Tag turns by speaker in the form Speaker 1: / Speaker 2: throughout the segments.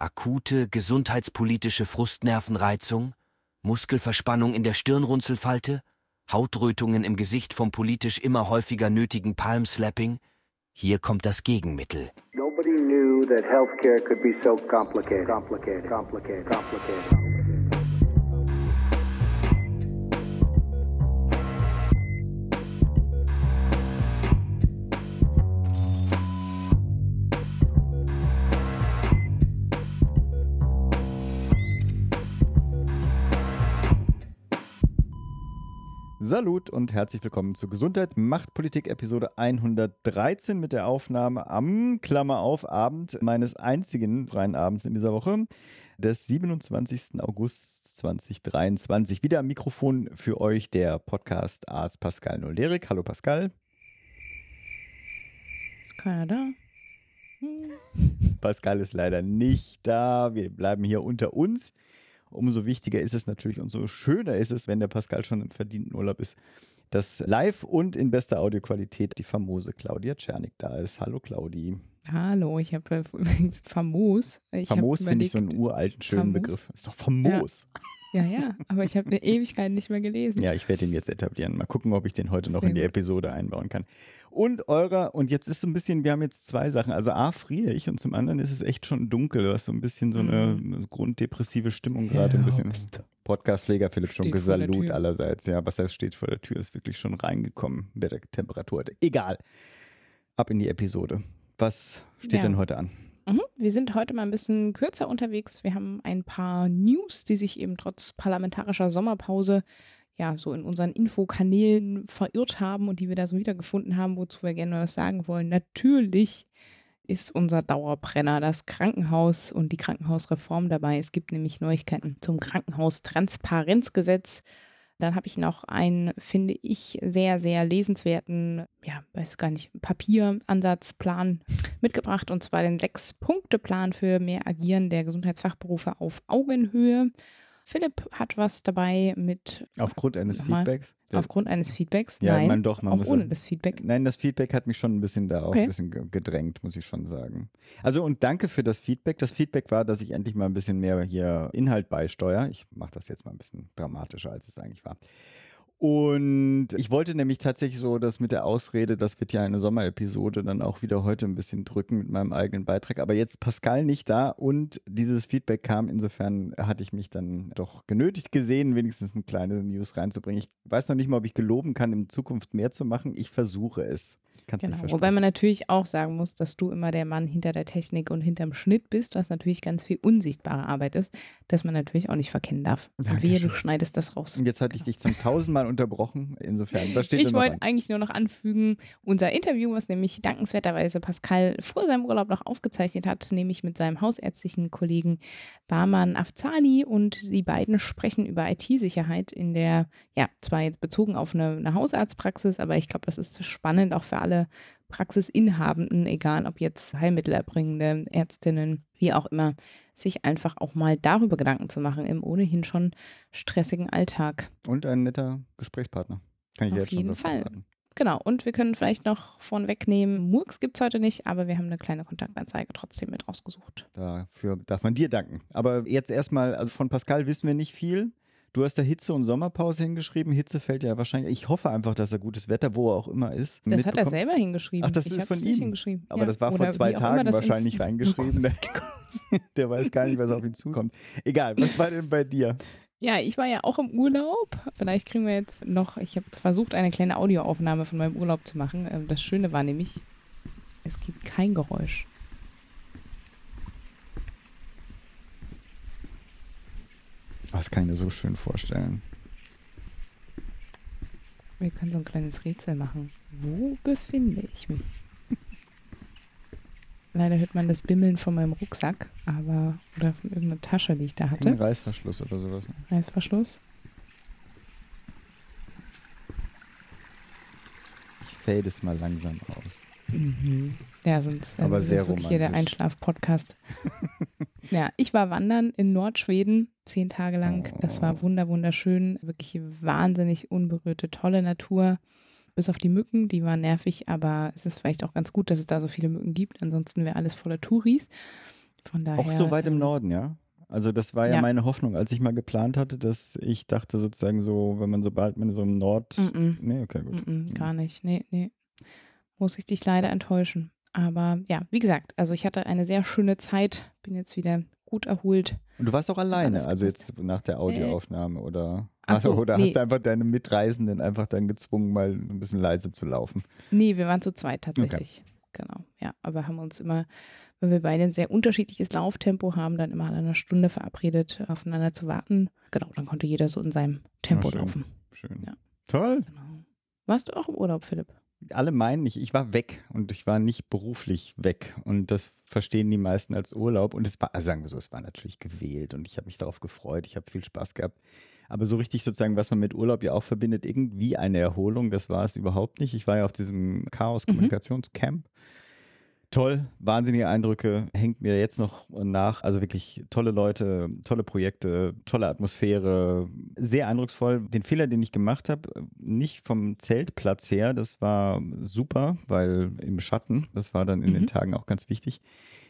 Speaker 1: Akute gesundheitspolitische Frustnervenreizung? Muskelverspannung in der Stirnrunzelfalte? Hautrötungen im Gesicht vom politisch immer häufiger nötigen Palmslapping? Hier kommt das Gegenmittel. Nobody knew that healthcare could be so complicated. complicated, complicated, complicated.
Speaker 2: Salut und herzlich willkommen zu Gesundheit macht Politik Episode 113 mit der Aufnahme am Klammer auf Abend meines einzigen freien Abends in dieser Woche des 27. August 2023. Wieder am Mikrofon für euch der Podcast Arzt Pascal Nolerik. Hallo Pascal.
Speaker 3: Ist keiner da?
Speaker 2: Hm. Pascal ist leider nicht da. Wir bleiben hier unter uns umso wichtiger ist es natürlich und so schöner ist es, wenn der Pascal schon im verdienten Urlaub ist, dass live und in bester Audioqualität die famose Claudia Czernik da ist. Hallo Claudi.
Speaker 3: Hallo, ich habe übrigens famos.
Speaker 2: Ich famos finde ich so einen uralten, schönen famos. Begriff. Ist doch famos.
Speaker 3: Ja. Ja, ja, aber ich habe eine Ewigkeit nicht mehr gelesen.
Speaker 2: Ja, ich werde ihn jetzt etablieren. Mal gucken, ob ich den heute noch Sehr in die gut. Episode einbauen kann. Und eurer, und jetzt ist so ein bisschen, wir haben jetzt zwei Sachen. Also A, friere ich und zum anderen ist es echt schon dunkel. Du hast so ein bisschen so eine mhm. grunddepressive Stimmung gerade. Ja, ein bisschen. Podcastpfleger Philipp Schunke, Salut allerseits. Ja, was heißt, steht vor der Tür, ist wirklich schon reingekommen bei der Temperatur. Egal. Ab in die Episode. Was steht ja. denn heute an?
Speaker 3: Mhm. Wir sind heute mal ein bisschen kürzer unterwegs. Wir haben ein paar News, die sich eben trotz parlamentarischer Sommerpause ja so in unseren Infokanälen verirrt haben und die wir da so wiedergefunden haben, wozu wir gerne was sagen wollen. Natürlich ist unser Dauerbrenner das Krankenhaus und die Krankenhausreform dabei. Es gibt nämlich Neuigkeiten zum Krankenhaustransparenzgesetz. Dann habe ich noch einen, finde ich, sehr, sehr lesenswerten, ja, weiß gar nicht, Papieransatzplan mitgebracht und zwar den Sechs-Punkte-Plan für mehr Agieren der Gesundheitsfachberufe auf Augenhöhe. Philipp hat was dabei mit.
Speaker 2: Aufgrund eines Feedbacks?
Speaker 3: Aufgrund eines Feedbacks?
Speaker 2: Ja,
Speaker 3: nein,
Speaker 2: man doch, man
Speaker 3: auch
Speaker 2: muss
Speaker 3: ohne das Feedback.
Speaker 2: Nein, das Feedback hat mich schon ein bisschen da auch okay. ein bisschen gedrängt, muss ich schon sagen. Also und danke für das Feedback. Das Feedback war, dass ich endlich mal ein bisschen mehr hier Inhalt beisteuere. Ich mache das jetzt mal ein bisschen dramatischer, als es eigentlich war. Und ich wollte nämlich tatsächlich so das mit der Ausrede, das wird ja eine Sommerepisode, dann auch wieder heute ein bisschen drücken mit meinem eigenen Beitrag. Aber jetzt Pascal nicht da und dieses Feedback kam. Insofern hatte ich mich dann doch genötigt gesehen, wenigstens eine kleine News reinzubringen. Ich weiß noch nicht mal, ob ich geloben kann, in Zukunft mehr zu machen. Ich versuche es. Kannst
Speaker 3: genau. Wobei man natürlich auch sagen muss, dass du immer der Mann hinter der Technik und hinterm Schnitt bist, was natürlich ganz viel unsichtbare Arbeit ist, dass man natürlich auch nicht verkennen darf. Und wehe, du schneidest das raus.
Speaker 2: Und jetzt hatte ich dich zum tausendmal unterbrochen. Insofern, was steht
Speaker 3: Ich wollte eigentlich nur noch anfügen, unser Interview, was nämlich dankenswerterweise Pascal vor seinem Urlaub noch aufgezeichnet hat, nämlich mit seinem hausärztlichen Kollegen Barman Afzali und die beiden sprechen über IT-Sicherheit in der, ja, zwar jetzt bezogen auf eine, eine Hausarztpraxis, aber ich glaube, das ist spannend auch für alle Praxisinhabenden, egal ob jetzt Heilmittelerbringende, Ärztinnen, wie auch immer, sich einfach auch mal darüber Gedanken zu machen im ohnehin schon stressigen Alltag.
Speaker 2: Und ein netter Gesprächspartner. Kann ich
Speaker 3: Auf
Speaker 2: jetzt
Speaker 3: jeden Fall. Verraten. Genau, und wir können vielleicht noch von wegnehmen, Murks gibt es heute nicht, aber wir haben eine kleine Kontaktanzeige trotzdem mit rausgesucht.
Speaker 2: Dafür darf man dir danken. Aber jetzt erstmal, also von Pascal wissen wir nicht viel. Du hast da Hitze und Sommerpause hingeschrieben. Hitze fällt ja wahrscheinlich. Ich hoffe einfach, dass er gutes Wetter, wo er auch immer ist.
Speaker 3: Das hat er selber hingeschrieben.
Speaker 2: Ach, das
Speaker 3: ich
Speaker 2: ist von ihm.
Speaker 3: Hingeschrieben.
Speaker 2: Aber ja. das war vor zwei Tagen wahrscheinlich reingeschrieben. Der, der weiß gar nicht, was auf ihn zukommt. Egal, was war denn bei dir?
Speaker 3: Ja, ich war ja auch im Urlaub. Vielleicht kriegen wir jetzt noch, ich habe versucht, eine kleine Audioaufnahme von meinem Urlaub zu machen. Ähm, das Schöne war nämlich, es gibt kein Geräusch.
Speaker 2: Das kann ich mir so schön vorstellen.
Speaker 3: Wir können so ein kleines Rätsel machen. Wo befinde ich mich? Leider hört man das Bimmeln von meinem Rucksack, aber oder von irgendeiner Tasche, die ich da hatte.
Speaker 2: Ein Reißverschluss oder sowas. Ne?
Speaker 3: Reißverschluss.
Speaker 2: Ich fade es mal langsam aus.
Speaker 3: Mhm. Ja, sonst
Speaker 2: aber sehr
Speaker 3: ist wirklich hier der Einschlaf-Podcast. ja, ich war wandern in Nordschweden zehn Tage lang. Das war wunder wunderschön, wirklich wahnsinnig unberührte, tolle Natur. Bis auf die Mücken, die waren nervig, aber es ist vielleicht auch ganz gut, dass es da so viele Mücken gibt. Ansonsten wäre alles voller Touris. Von daher,
Speaker 2: Auch so weit im
Speaker 3: ähm,
Speaker 2: Norden, ja? Also das war ja,
Speaker 3: Ja.
Speaker 2: meine Hoffnung, als ich mal geplant hatte, dass ich dachte sozusagen so, wenn man sobald man so im Nord...
Speaker 3: Mm-mm.
Speaker 2: Nee, okay, gut.
Speaker 3: Mm-mm, gar nicht. Nee, nee. Muss ich dich leider enttäuschen. Aber ja, wie gesagt, also ich hatte eine sehr schöne Zeit, bin jetzt wieder gut erholt.
Speaker 2: Und du warst auch alleine, also jetzt nach der Audioaufnahme, oder?
Speaker 3: Ach so,
Speaker 2: oder
Speaker 3: nee.
Speaker 2: hast du einfach deine Mitreisenden einfach dann gezwungen, mal ein bisschen leise zu laufen?
Speaker 3: Nee, wir waren zu zweit tatsächlich. Genau, ja. Aber haben uns immer, weil wir beide ein sehr unterschiedliches Lauftempo haben, dann immer alle eine Stunde verabredet, aufeinander zu warten. Genau, dann konnte jeder so in seinem Tempo
Speaker 2: Ah, schön.
Speaker 3: laufen.
Speaker 2: Schön.
Speaker 3: Ja.
Speaker 2: Toll.
Speaker 3: Genau. Warst du auch im Urlaub, Philipp?
Speaker 2: Alle meinen nicht, ich war weg und ich war nicht beruflich weg. Und das verstehen die meisten als Urlaub. Und es war, also sagen wir so, es war natürlich gewählt und ich habe mich darauf gefreut. Ich habe viel Spaß gehabt. Aber so richtig sozusagen, was man mit Urlaub ja auch verbindet, irgendwie eine Erholung, das war es überhaupt nicht. Ich war ja auf diesem Chaos-Kommunikationscamp. Toll, wahnsinnige Eindrücke, hängt mir jetzt noch nach. Also wirklich tolle Leute, tolle Projekte, tolle Atmosphäre, sehr eindrucksvoll. Den Fehler, den ich gemacht habe, nicht vom Zeltplatz her, das war super, weil im Schatten, das war dann in
Speaker 3: Mhm.
Speaker 2: den Tagen auch ganz wichtig.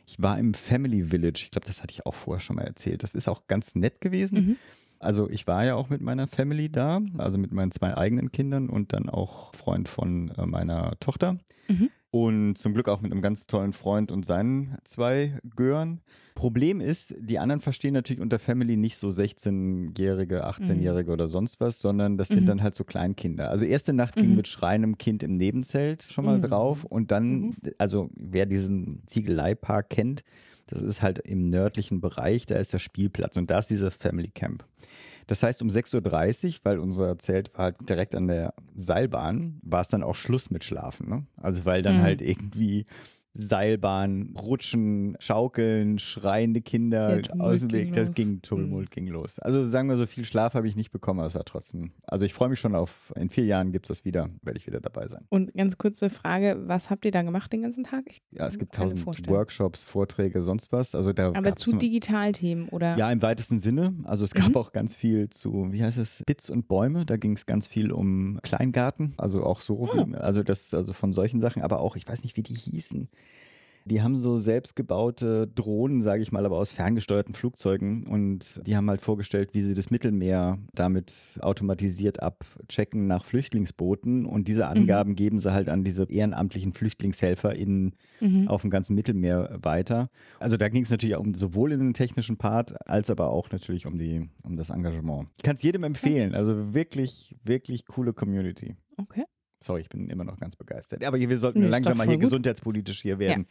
Speaker 2: Ich war im Family Village, ich glaube, das hatte ich auch vorher schon mal erzählt. Das ist auch ganz nett gewesen.
Speaker 3: Mhm.
Speaker 2: Also ich war ja auch mit meiner Family da, also mit meinen zwei eigenen Kindern und dann auch Freund von äh, meiner Tochter.
Speaker 3: Mhm.
Speaker 2: Und zum Glück auch mit einem ganz tollen Freund und seinen zwei Gören. Problem ist, die anderen verstehen natürlich unter Family nicht so 16-Jährige, 18-Jährige oder sonst was, sondern das sind
Speaker 3: Mhm.
Speaker 2: dann halt so Kleinkinder. Also erste Nacht ging
Speaker 3: Mhm.
Speaker 2: mit schreiendem Kind im Nebenzelt schon mal
Speaker 3: Mhm.
Speaker 2: drauf und dann,
Speaker 3: Mhm.
Speaker 2: also wer diesen Ziegeleipark kennt, das ist halt im nördlichen Bereich, da ist der Spielplatz und da ist dieser Family Camp. Das heißt, um 6.30 Uhr, weil unser Zelt war halt direkt an der Seilbahn, war es dann auch Schluss mit Schlafen. Ne? Also weil dann
Speaker 3: Mhm.
Speaker 2: halt irgendwie Seilbahn, Rutschen, Schaukeln, schreiende Kinder aus dem Weg, das ging, Tumult ging los. Also sagen wir so, viel Schlaf habe ich nicht bekommen, aber es war trotzdem, also ich freue mich schon auf, in vier Jahren gibt es das wieder, werde ich wieder dabei sein.
Speaker 3: Und ganz kurze Frage, was habt ihr da gemacht den ganzen Tag? Ich
Speaker 2: Ja, es gibt tausend
Speaker 3: vorstellen.
Speaker 2: Workshops, Vorträge, sonst was. Also da
Speaker 3: Aber zu Digitalthemen oder?
Speaker 2: Ja, im weitesten Sinne. Also es gab
Speaker 3: Mhm.
Speaker 2: auch ganz viel zu, wie heißt es, Bits und Bäume. Da ging es ganz viel um Kleingarten, also auch so,
Speaker 3: Ah.
Speaker 2: also das, also von solchen Sachen, aber auch, ich weiß nicht, wie die hießen. Die haben so selbstgebaute Drohnen, sage ich mal, aber aus ferngesteuerten Flugzeugen und die haben halt vorgestellt, wie sie das Mittelmeer damit automatisiert abchecken nach Flüchtlingsbooten und diese Angaben geben sie halt an diese ehrenamtlichen FlüchtlingshelferInnen
Speaker 3: Mhm.
Speaker 2: auf dem ganzen Mittelmeer weiter. Also da ging es natürlich auch um sowohl in den technischen Part als aber auch natürlich um die um das Engagement. Ich kann es jedem empfehlen. Also wirklich wirklich coole Community.
Speaker 3: Okay.
Speaker 2: Sorry, ich bin immer noch ganz begeistert. Aber wir sollten
Speaker 3: Nee,
Speaker 2: langsam mal hier
Speaker 3: gut.
Speaker 2: gesundheitspolitisch hier werden.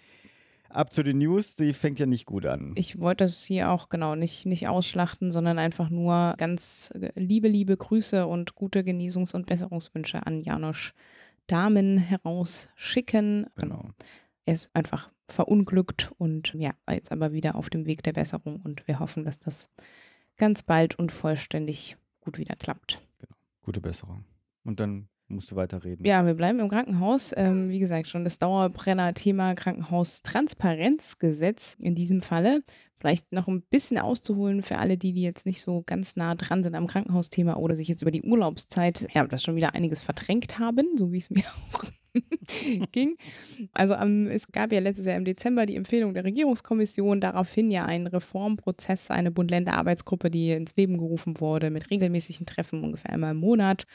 Speaker 2: Ab zu den News, die fängt ja nicht gut an.
Speaker 3: Ich wollte das hier auch genau nicht, nicht ausschlachten, sondern einfach nur ganz liebe, liebe Grüße und gute Geniesungs- und Besserungswünsche an Janosch Damen herausschicken.
Speaker 2: genau.
Speaker 3: Er ist einfach verunglückt und ja, jetzt aber wieder auf dem Weg der Besserung und wir hoffen, dass das ganz bald und vollständig gut wieder klappt.
Speaker 2: Gute Besserung. Und dann musst du weiterreden.
Speaker 3: Ja, wir bleiben im Krankenhaus. Ähm, wie gesagt, schon das Dauerbrenner-Thema Krankenhaustransparenzgesetz in diesem Falle. Vielleicht noch ein bisschen auszuholen für alle, die, die jetzt nicht so ganz nah dran sind am Krankenhausthema oder sich jetzt über die Urlaubszeit, ja, das schon wieder einiges verdrängt haben, so wie es mir auch ging. Also am, es gab ja letztes Jahr im Dezember die Empfehlung der Regierungskommission, daraufhin ja einen Reformprozess, eine Bund-Länder-Arbeitsgruppe, die ins Leben gerufen wurde mit regelmäßigen Treffen ungefähr einmal im Monat.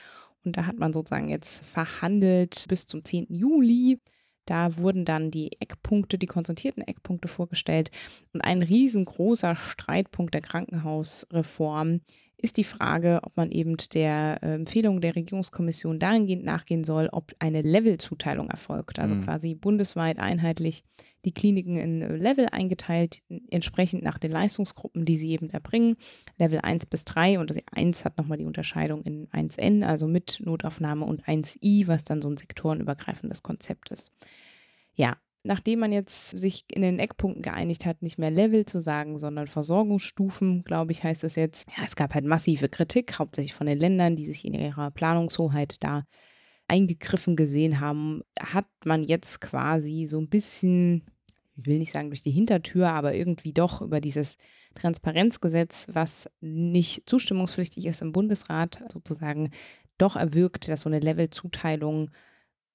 Speaker 3: Und da hat man sozusagen jetzt verhandelt bis zum 10. Juli. Da wurden dann die Eckpunkte, die konzentrierten Eckpunkte vorgestellt. Und ein riesengroßer Streitpunkt der Krankenhausreform ist die Frage, ob man eben der äh, Empfehlung der Regierungskommission dahingehend nachgehen soll, ob eine Levelzuteilung erfolgt. Also
Speaker 2: Mhm.
Speaker 3: quasi bundesweit einheitlich die Kliniken in äh, Level eingeteilt, entsprechend nach den Leistungsgruppen, die sie eben erbringen. Level 1 bis 3 und das 1 hat nochmal die Unterscheidung in 1N, also mit Notaufnahme und 1I, was dann so ein sektorenübergreifendes Konzept ist. Ja, nachdem man jetzt sich in den Eckpunkten geeinigt hat, nicht mehr Level zu sagen, sondern Versorgungsstufen, glaube ich, heißt es jetzt. Ja, es gab halt massive Kritik, hauptsächlich von den Ländern, die sich in ihrer Planungshoheit da eingegriffen gesehen haben, hat man jetzt quasi so ein bisschen, ich will nicht sagen durch die Hintertür, aber irgendwie doch über dieses Transparenzgesetz, was nicht zustimmungspflichtig ist im Bundesrat, sozusagen doch erwirkt, dass so eine Levelzuteilung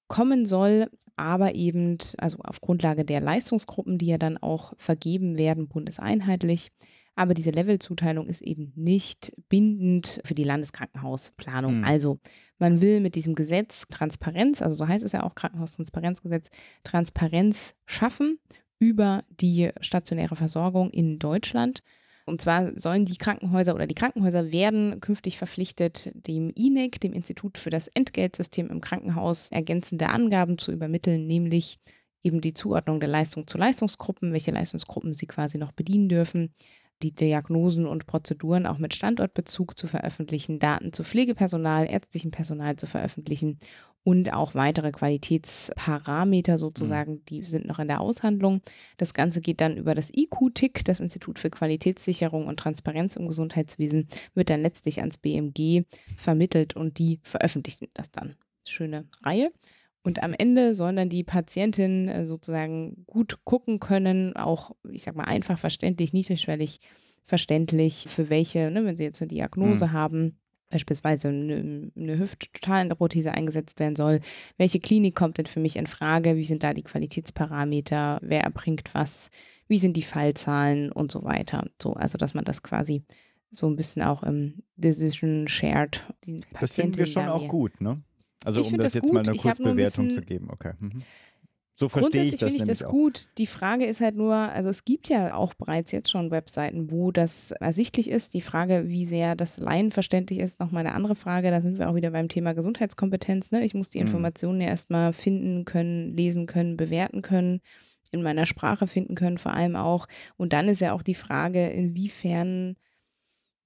Speaker 3: kommen soll, aber eben, also auf Grundlage der Leistungsgruppen, die ja dann auch vergeben werden, bundeseinheitlich. Aber diese Levelzuteilung ist eben nicht bindend für die Landeskrankenhausplanung. Mhm. Also man will mit diesem Gesetz Transparenz, also so heißt es ja auch Krankenhaustransparenzgesetz, Transparenz schaffen über die stationäre Versorgung in Deutschland. Und zwar sollen die Krankenhäuser oder die Krankenhäuser werden künftig verpflichtet, dem INEC, dem Institut für das Entgeltsystem im Krankenhaus, ergänzende Angaben zu übermitteln, nämlich eben die Zuordnung der Leistung zu Leistungsgruppen, welche Leistungsgruppen sie quasi noch bedienen dürfen, die Diagnosen und Prozeduren auch mit Standortbezug zu veröffentlichen, Daten zu Pflegepersonal, ärztlichem Personal zu veröffentlichen und auch weitere Qualitätsparameter sozusagen, mhm. die sind noch in der Aushandlung. Das Ganze geht dann über das IQ-TIC, das Institut für Qualitätssicherung und Transparenz im Gesundheitswesen, wird dann letztlich ans BMG vermittelt und die veröffentlichen das dann. Schöne Reihe. Und am Ende sollen dann die Patientinnen äh, sozusagen gut gucken können, auch, ich sag mal, einfach verständlich, niedrigschwellig verständlich, für welche, ne, wenn sie jetzt eine Diagnose mhm. haben, beispielsweise eine, eine Hüft-Totalenprothese eingesetzt werden soll, welche Klinik kommt denn für mich in Frage, wie sind da die Qualitätsparameter, wer erbringt was, wie sind die Fallzahlen und so weiter. So, also dass man das quasi so ein bisschen auch im Decision Shared.
Speaker 2: Das finden wir schon auch gut, ne? Also ich um das, das jetzt gut. mal eine Kurzbewertung zu geben, okay. Mhm. So verstehe ich das.
Speaker 3: finde ich das gut. Die Frage ist halt nur, also es gibt ja auch bereits jetzt schon Webseiten, wo das ersichtlich ist. Die Frage, wie sehr das laienverständlich ist, nochmal eine andere Frage. Da sind wir auch wieder beim Thema Gesundheitskompetenz. Ne? Ich muss die mhm. Informationen ja erstmal finden können, lesen können, bewerten können, in meiner Sprache finden können, vor allem auch. Und dann ist ja auch die Frage, inwiefern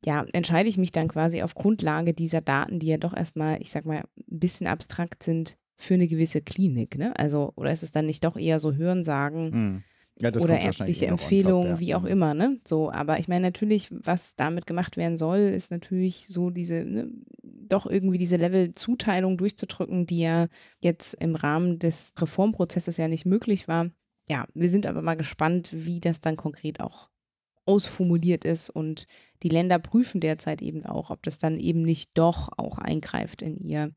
Speaker 3: ja, entscheide ich mich dann quasi auf Grundlage dieser Daten, die ja doch erstmal, ich sag mal, ein bisschen abstrakt sind für eine gewisse Klinik, ne? Also, oder ist es dann nicht doch eher so Hörensagen hm. ja, oder ärztliche Empfehlungen, ja. wie auch hm. immer, ne? So, aber ich meine natürlich, was damit gemacht werden soll, ist natürlich so diese, ne, doch irgendwie diese Level-Zuteilung durchzudrücken, die ja jetzt im Rahmen des Reformprozesses ja nicht möglich war. Ja, wir sind aber mal gespannt, wie das dann konkret auch ausformuliert ist und die Länder prüfen derzeit eben auch, ob das dann eben nicht doch auch eingreift in ihr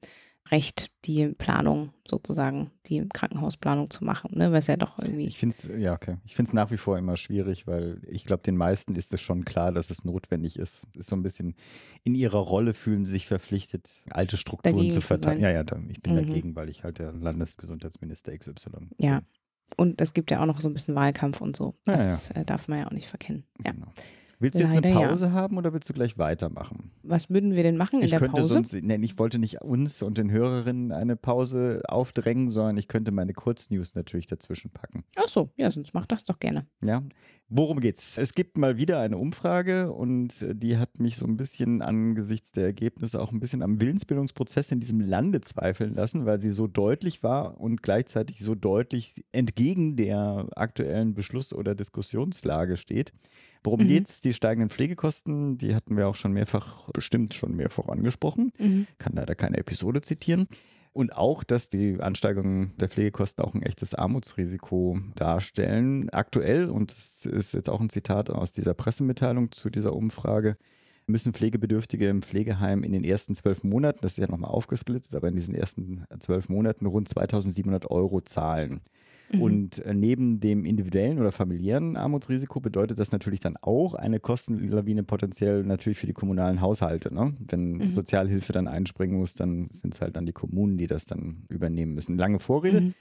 Speaker 3: Recht, die Planung sozusagen, die Krankenhausplanung zu machen, ne? Was ja doch irgendwie.
Speaker 2: Ich finde es, ja, okay. Ich finde es nach wie vor immer schwierig, weil ich glaube, den meisten ist es schon klar, dass es notwendig ist. Ist so ein bisschen in ihrer Rolle fühlen sie sich verpflichtet, alte Strukturen dagegen zu verteidigen. Ja, ja, ich bin mhm. dagegen, weil ich halt der Landesgesundheitsminister XY bin.
Speaker 3: Ja. Und es gibt ja auch noch so ein bisschen Wahlkampf und so. Das ja, ja. Äh, darf man ja auch nicht verkennen. Ja. Genau.
Speaker 2: Willst du jetzt eine Pause ja. haben oder willst du gleich weitermachen?
Speaker 3: Was würden wir denn machen in
Speaker 2: ich
Speaker 3: der
Speaker 2: könnte
Speaker 3: Pause?
Speaker 2: Sonst, nee, ich wollte nicht uns und den Hörerinnen eine Pause aufdrängen, sondern ich könnte meine Kurznews natürlich dazwischen packen.
Speaker 3: Ach so, ja, sonst mach das doch gerne.
Speaker 2: Ja, worum geht's? Es gibt mal wieder eine Umfrage und die hat mich so ein bisschen angesichts der Ergebnisse auch ein bisschen am Willensbildungsprozess in diesem Lande zweifeln lassen, weil sie so deutlich war und gleichzeitig so deutlich entgegen der aktuellen Beschluss- oder Diskussionslage steht. Worum mhm. geht es? Die steigenden Pflegekosten, die hatten wir auch schon mehrfach, bestimmt schon mehrfach angesprochen. Mhm. Kann leider keine Episode zitieren. Und auch, dass die Ansteigerung der Pflegekosten auch ein echtes Armutsrisiko darstellen. Aktuell, und das ist jetzt auch ein Zitat aus dieser Pressemitteilung zu dieser Umfrage, müssen Pflegebedürftige im Pflegeheim in den ersten zwölf Monaten, das ist ja nochmal aufgesplittet, aber in diesen ersten zwölf Monaten rund 2700 Euro zahlen. Mhm. Und äh, neben dem individuellen oder familiären Armutsrisiko bedeutet das natürlich dann auch eine Kostenlawine potenziell natürlich für die kommunalen Haushalte. Ne? Wenn mhm. Sozialhilfe dann einspringen muss, dann sind es halt dann die Kommunen, die das dann übernehmen müssen. Lange Vorrede. Mhm.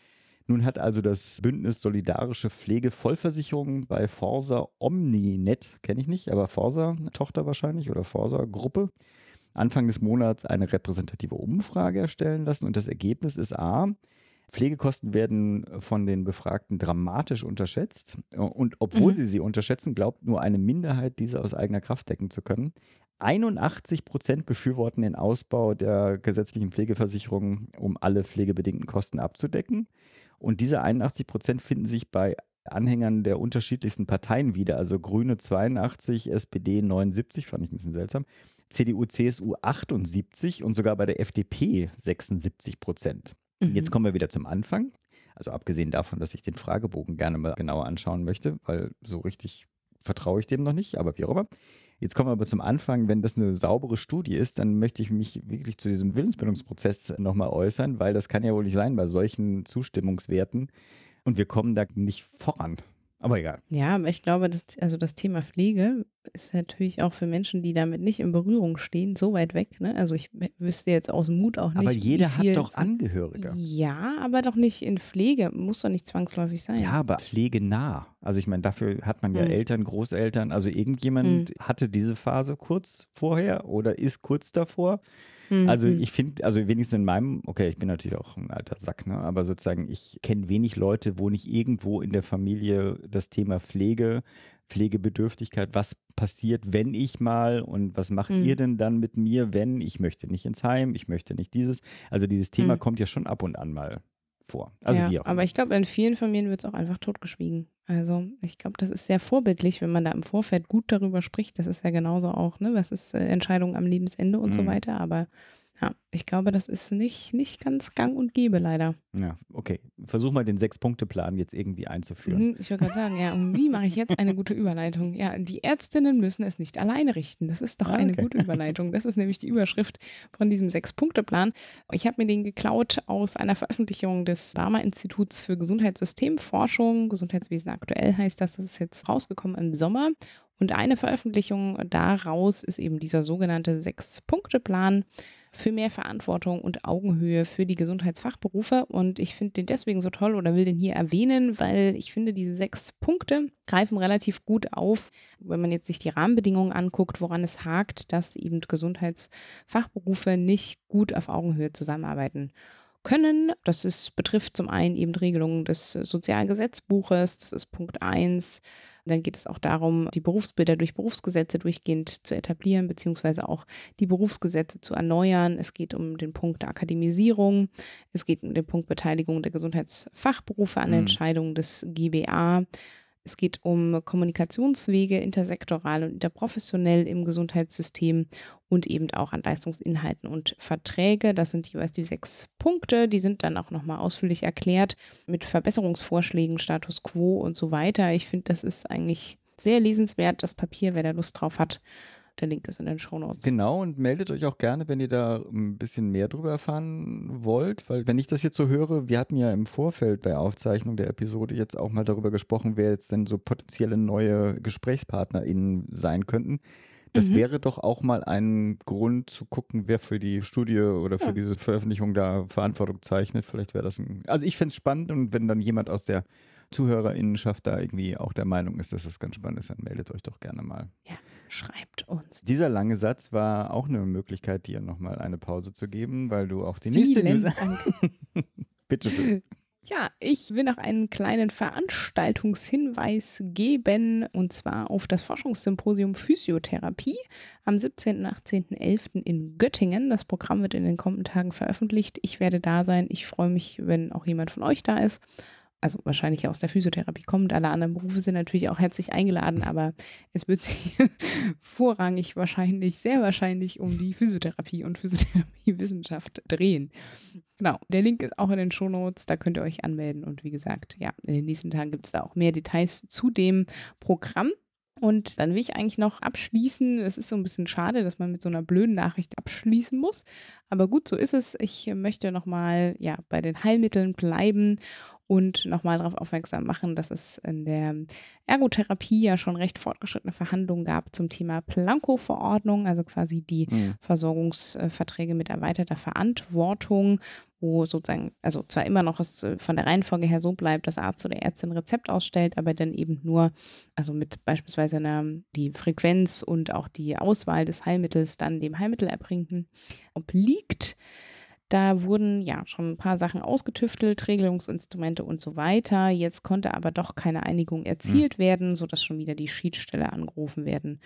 Speaker 2: Nun hat also das Bündnis Solidarische Pflegevollversicherung bei Forsa Omninet, kenne ich nicht, aber Forsa Tochter wahrscheinlich oder Forsa Gruppe, Anfang des Monats eine repräsentative Umfrage erstellen lassen und das Ergebnis ist A, Pflegekosten werden von den Befragten dramatisch unterschätzt. Und obwohl mhm. sie sie unterschätzen, glaubt nur eine Minderheit, diese aus eigener Kraft decken zu können. 81 Prozent befürworten den Ausbau der gesetzlichen Pflegeversicherung, um alle pflegebedingten Kosten abzudecken. Und diese 81 Prozent finden sich bei Anhängern der unterschiedlichsten Parteien wieder. Also Grüne 82, SPD 79, fand ich ein bisschen seltsam, CDU, CSU 78 und sogar bei der FDP 76 Prozent. Mhm. Jetzt kommen wir wieder zum Anfang. Also abgesehen davon, dass ich den Fragebogen gerne mal genauer anschauen möchte, weil so richtig vertraue ich dem noch nicht, aber wie auch immer. Jetzt kommen wir aber zum Anfang. Wenn das eine saubere Studie ist, dann möchte ich mich wirklich zu diesem Willensbildungsprozess nochmal äußern, weil das kann ja wohl nicht sein bei solchen Zustimmungswerten. Und wir kommen da nicht voran. Aber egal.
Speaker 3: Ja, aber ich glaube, dass, also das Thema Pflege ist natürlich auch für Menschen, die damit nicht in Berührung stehen, so weit weg. Ne? Also ich wüsste jetzt aus dem Mut auch nicht.
Speaker 2: Aber jeder hat doch Angehörige.
Speaker 3: Ja, aber doch nicht in Pflege. Muss doch nicht zwangsläufig sein.
Speaker 2: Ja, aber pflegenah. Also ich meine, dafür hat man ja mhm. Eltern, Großeltern. Also irgendjemand mhm. hatte diese Phase kurz vorher oder ist kurz davor. Also mhm. ich finde, also wenigstens in meinem, okay, ich bin natürlich auch ein alter Sack, ne? aber sozusagen, ich kenne wenig Leute, wo nicht irgendwo in der Familie das Thema Pflege, Pflegebedürftigkeit, was passiert, wenn ich mal und was macht mhm. ihr denn dann mit mir, wenn ich möchte nicht ins Heim, ich möchte nicht dieses. Also dieses Thema mhm. kommt ja schon ab und an mal vor. Also
Speaker 3: ja,
Speaker 2: wie auch
Speaker 3: aber ich glaube, in vielen Familien wird es auch einfach totgeschwiegen. Also ich glaube, das ist sehr vorbildlich, wenn man da im Vorfeld gut darüber spricht. Das ist ja genauso auch, ne, was ist äh, Entscheidung am Lebensende und mhm. so weiter. Aber ja, ich glaube, das ist nicht, nicht ganz gang und gäbe, leider.
Speaker 2: Ja, okay. Versuch mal den Sechs-Punkte-Plan jetzt irgendwie einzuführen.
Speaker 3: Mhm, ich wollte gerade sagen, ja, und wie mache ich jetzt eine gute Überleitung? Ja, die Ärztinnen müssen es nicht alleine richten. Das ist doch ah, eine gute Überleitung. Das ist nämlich die Überschrift von diesem Sechs-Punkte-Plan. Ich habe mir den geklaut aus einer Veröffentlichung des Barmer-Instituts für Gesundheitssystemforschung. Gesundheitswesen aktuell heißt das. Das ist jetzt rausgekommen im Sommer. Und eine Veröffentlichung daraus ist eben dieser sogenannte Sechs-Punkte-Plan für mehr Verantwortung und Augenhöhe für die Gesundheitsfachberufe. Und ich finde den deswegen so toll oder will den hier erwähnen, weil ich finde, diese sechs Punkte greifen relativ gut auf, wenn man jetzt sich die Rahmenbedingungen anguckt, woran es hakt, dass eben Gesundheitsfachberufe nicht gut auf Augenhöhe zusammenarbeiten können. Das ist, betrifft zum einen eben Regelungen des Sozialgesetzbuches, das ist Punkt 1 dann geht es auch darum, die Berufsbilder durch Berufsgesetze durchgehend zu etablieren, beziehungsweise auch die Berufsgesetze zu erneuern. Es geht um den Punkt der Akademisierung. Es geht um den Punkt Beteiligung der Gesundheitsfachberufe an mhm. Entscheidungen des GBA. Es geht um Kommunikationswege intersektoral und interprofessionell im Gesundheitssystem und eben auch an Leistungsinhalten und Verträge. Das sind jeweils die sechs Punkte. Die sind dann auch nochmal ausführlich erklärt mit Verbesserungsvorschlägen, Status quo und so weiter. Ich finde, das ist eigentlich sehr lesenswert, das Papier, wer da Lust drauf hat. Der Link ist in den Shownotes.
Speaker 2: Genau, und meldet euch auch gerne, wenn ihr da ein bisschen mehr drüber erfahren wollt, weil wenn ich das jetzt so höre, wir hatten ja im Vorfeld bei Aufzeichnung der Episode jetzt auch mal darüber gesprochen, wer jetzt denn so potenzielle neue GesprächspartnerInnen sein könnten. Das mhm. wäre doch auch mal ein Grund zu gucken, wer für die Studie oder für ja. diese Veröffentlichung da Verantwortung zeichnet. Vielleicht wäre das ein. Also ich fände es spannend und wenn dann jemand aus der Zuhörerinnenschaft da irgendwie auch der Meinung ist, dass das ganz spannend ist, dann meldet euch doch gerne mal.
Speaker 3: Ja, schreibt uns.
Speaker 2: Dieser lange Satz war auch eine Möglichkeit, dir nochmal eine Pause zu geben, weil du auch die nächste
Speaker 3: Vielen
Speaker 2: News. Bitte schön.
Speaker 3: Ja, ich will noch einen kleinen Veranstaltungshinweis geben und zwar auf das Forschungssymposium Physiotherapie am 17. und 18.11. in Göttingen. Das Programm wird in den kommenden Tagen veröffentlicht. Ich werde da sein. Ich freue mich, wenn auch jemand von euch da ist also wahrscheinlich aus der Physiotherapie kommt. Alle anderen Berufe sind natürlich auch herzlich eingeladen, aber es wird sich vorrangig wahrscheinlich, sehr wahrscheinlich um die Physiotherapie und Physiotherapiewissenschaft drehen. Genau, der Link ist auch in den Shownotes, da könnt ihr euch anmelden und wie gesagt, ja, in den nächsten Tagen gibt es da auch mehr Details zu dem Programm. Und dann will ich eigentlich noch abschließen. Es ist so ein bisschen schade, dass man mit so einer blöden Nachricht abschließen muss. Aber gut, so ist es. Ich möchte nochmal ja, bei den Heilmitteln bleiben und nochmal darauf aufmerksam machen, dass es in der Ergotherapie ja schon recht fortgeschrittene Verhandlungen gab zum Thema Planko-Verordnung, also quasi die mhm. Versorgungsverträge mit erweiterter Verantwortung, wo sozusagen, also zwar immer noch es von der Reihenfolge her so bleibt, dass Arzt oder Ärztin Rezept ausstellt, aber dann eben nur, also mit beispielsweise einer, die Frequenz und auch die Auswahl des Heilmittels dann dem Heilmittelerbringenden obliegt. Da wurden ja schon ein paar Sachen ausgetüftelt, Regelungsinstrumente und so weiter. Jetzt konnte aber doch keine Einigung erzielt mhm. werden, sodass schon wieder die Schiedsstelle angerufen werden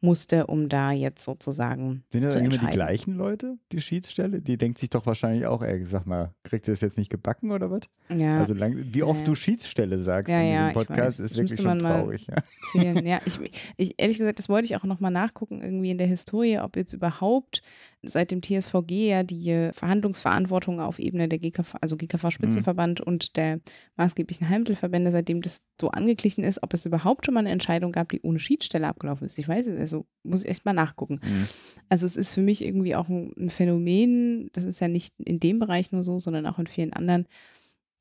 Speaker 3: musste, um da jetzt sozusagen.
Speaker 2: Sind
Speaker 3: das
Speaker 2: immer die gleichen Leute, die Schiedsstelle? Die denkt sich doch wahrscheinlich auch, ey, sag mal, kriegt ihr das jetzt nicht gebacken oder was?
Speaker 3: Ja.
Speaker 2: Also lang, wie oft ja. du Schiedsstelle sagst
Speaker 3: ja,
Speaker 2: in
Speaker 3: diesem
Speaker 2: Podcast, ist wirklich schon traurig.
Speaker 3: Ja. Zählen. ja, ich, ich, ehrlich gesagt, das wollte ich auch nochmal nachgucken, irgendwie in der Historie, ob jetzt überhaupt seit dem TSVG ja die Verhandlungsverantwortung auf Ebene der GKV, also GKV-Spitzenverband mhm. und der maßgeblichen Heilmittelverbände, seitdem das so angeglichen ist, ob es überhaupt schon mal eine Entscheidung gab, die ohne Schiedsstelle abgelaufen ist. Ich weiß es Also muss ich echt mal nachgucken. Mhm. Also es ist für mich irgendwie auch ein, Phänomen, das ist ja nicht in dem Bereich nur so, sondern auch in vielen anderen,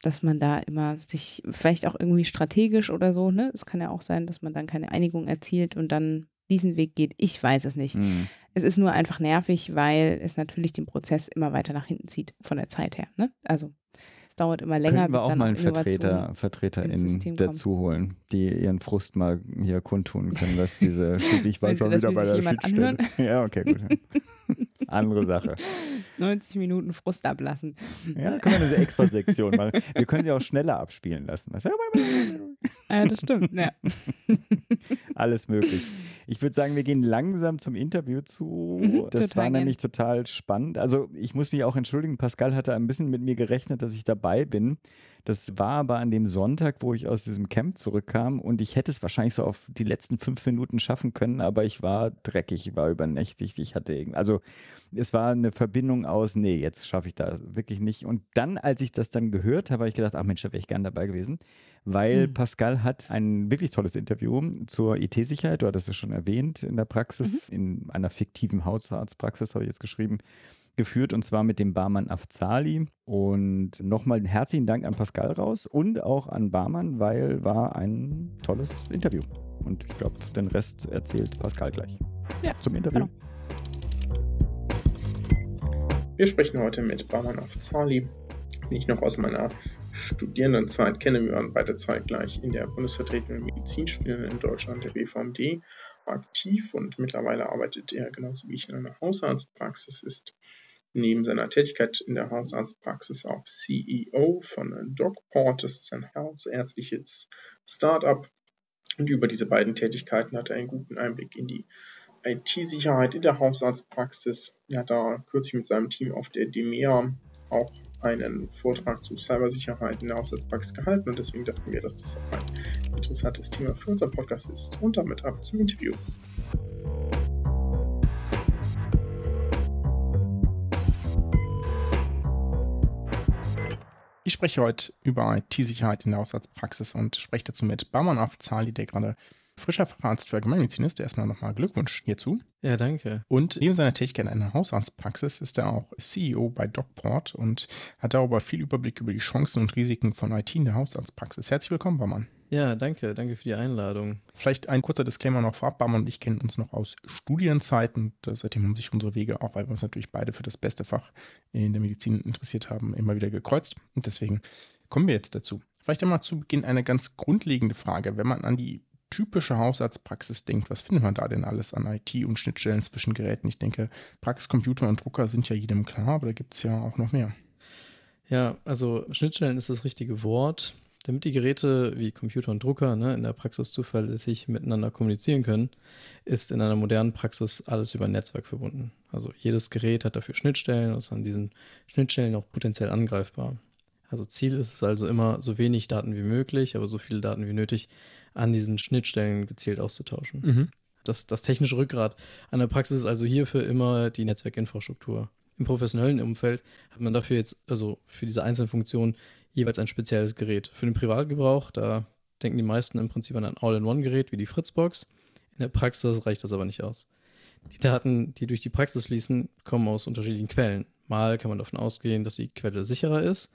Speaker 3: dass man da immer sich vielleicht auch irgendwie strategisch oder so, ne? Es kann ja auch sein, dass man dann keine Einigung erzielt und dann diesen Weg geht. Ich weiß es nicht. Mhm. Es ist nur einfach nervig, weil es natürlich den Prozess immer weiter nach hinten zieht von der Zeit her. Ne? Also dauert immer länger.
Speaker 2: Könnten wir auch mal einen Vertreter, VertreterInnen dazu holen, die ihren Frust mal hier kundtun können, dass diese ich war schon wieder bei der Schiedsstelle. Ja, okay, gut. Andere Sache.
Speaker 3: 90 Minuten Frust ablassen.
Speaker 2: Ja, können wir eine extra Sektion machen. Wir können sie auch schneller abspielen lassen.
Speaker 3: Ja, das stimmt, ja.
Speaker 2: Alles möglich. Ich würde sagen, wir gehen langsam zum Interview zu. Mhm, das war nämlich gern. total spannend. Also ich muss mich auch entschuldigen, Pascal hatte ein bisschen mit mir gerechnet, dass ich dabei bin. Das war aber an dem Sonntag, wo ich aus diesem Camp zurückkam und ich hätte es wahrscheinlich so auf die letzten fünf Minuten schaffen können, aber ich war dreckig, ich war übernächtigt, ich hatte irgendwie, also es war eine Verbindung aus, nee, jetzt schaffe ich da wirklich nicht. Und dann, als ich das dann gehört habe, habe ich gedacht, ach Mensch, da wäre ich gern dabei gewesen, weil mhm. Pascal hat ein wirklich tolles Interview zur IT-Sicherheit, du hattest es schon erwähnt in der Praxis, mhm. in einer fiktiven Hausarztpraxis habe ich jetzt geschrieben, geführt und zwar mit dem Barmann Afzali. Und nochmal herzlichen Dank an Pascal raus und auch an Barmann, weil war ein tolles Interview. Und ich glaube, den Rest erzählt Pascal gleich. Ja, zum Interview. Genau.
Speaker 4: Wir sprechen heute mit Barmann Afzali, den ich noch aus meiner Studierendenzeit kenne. Wir waren beide zeitgleich in der Bundesvertretung der Medizinstudierenden in Deutschland, der BVMD, aktiv und mittlerweile arbeitet er genauso wie ich in einer Hausarztpraxis, ist neben seiner Tätigkeit in der Hausarztpraxis auch CEO von DocPort. Das ist ein hausärztliches Startup. Und über diese beiden Tätigkeiten hat er einen guten Einblick in die IT-Sicherheit in der Hausarztpraxis. Er hat da kürzlich mit seinem Team auf der DEMEA auch einen Vortrag zu Cybersicherheit in der Hausarztpraxis gehalten und deswegen dachten wir, dass das auch ein interessantes Thema für unseren Podcast ist. Und damit ab zum Interview. Ich spreche heute über IT-Sicherheit in der Hausarztpraxis und spreche dazu mit Baumann Afzali, der gerade frischer Facharzt für Allgemeinmedizin ist. Erstmal nochmal Glückwunsch hierzu.
Speaker 5: Ja, danke.
Speaker 4: Und neben seiner Tätigkeit in einer Hausarztpraxis ist er auch CEO bei DocPort und hat darüber viel Überblick über die Chancen und Risiken von IT in der Hausarztpraxis. Herzlich willkommen, Baumann.
Speaker 5: Ja, danke. Danke für die Einladung.
Speaker 4: Vielleicht ein kurzer Disclaimer noch vorab. Barmann und ich kennen uns noch aus Studienzeiten. Seitdem haben sich unsere Wege, auch weil wir uns natürlich beide für das beste Fach in der Medizin interessiert haben, immer wieder gekreuzt. Und deswegen kommen wir jetzt dazu. Vielleicht einmal zu Beginn eine ganz grundlegende Frage. Wenn man an die typische Hausarztpraxis denkt, was findet man da denn alles an IT und Schnittstellen zwischen Geräten? Ich denke, Praxiscomputer und Drucker sind ja jedem klar, aber da gibt es ja auch noch mehr.
Speaker 5: Ja, also Schnittstellen ist das richtige Wort. Damit die Geräte wie Computer und Drucker ne, in der Praxis zuverlässig miteinander kommunizieren können, ist in einer modernen Praxis alles über ein Netzwerk verbunden. Also jedes Gerät hat dafür Schnittstellen und ist an diesen Schnittstellen auch potenziell angreifbar. Also Ziel ist es also immer, so wenig Daten wie möglich, aber so viele Daten wie nötig an diesen Schnittstellen gezielt auszutauschen. Mhm. Das, das technische Rückgrat an der Praxis ist also hierfür immer die Netzwerkinfrastruktur. Im professionellen Umfeld hat man dafür jetzt, also für diese einzelnen Funktionen, jeweils ein spezielles Gerät. Für den Privatgebrauch, da denken die meisten im Prinzip an ein All-in-One-Gerät wie die Fritzbox. In der Praxis reicht das aber nicht aus. Die Daten, die durch die Praxis fließen, kommen aus unterschiedlichen Quellen. Mal kann man davon ausgehen, dass die Quelle sicherer ist.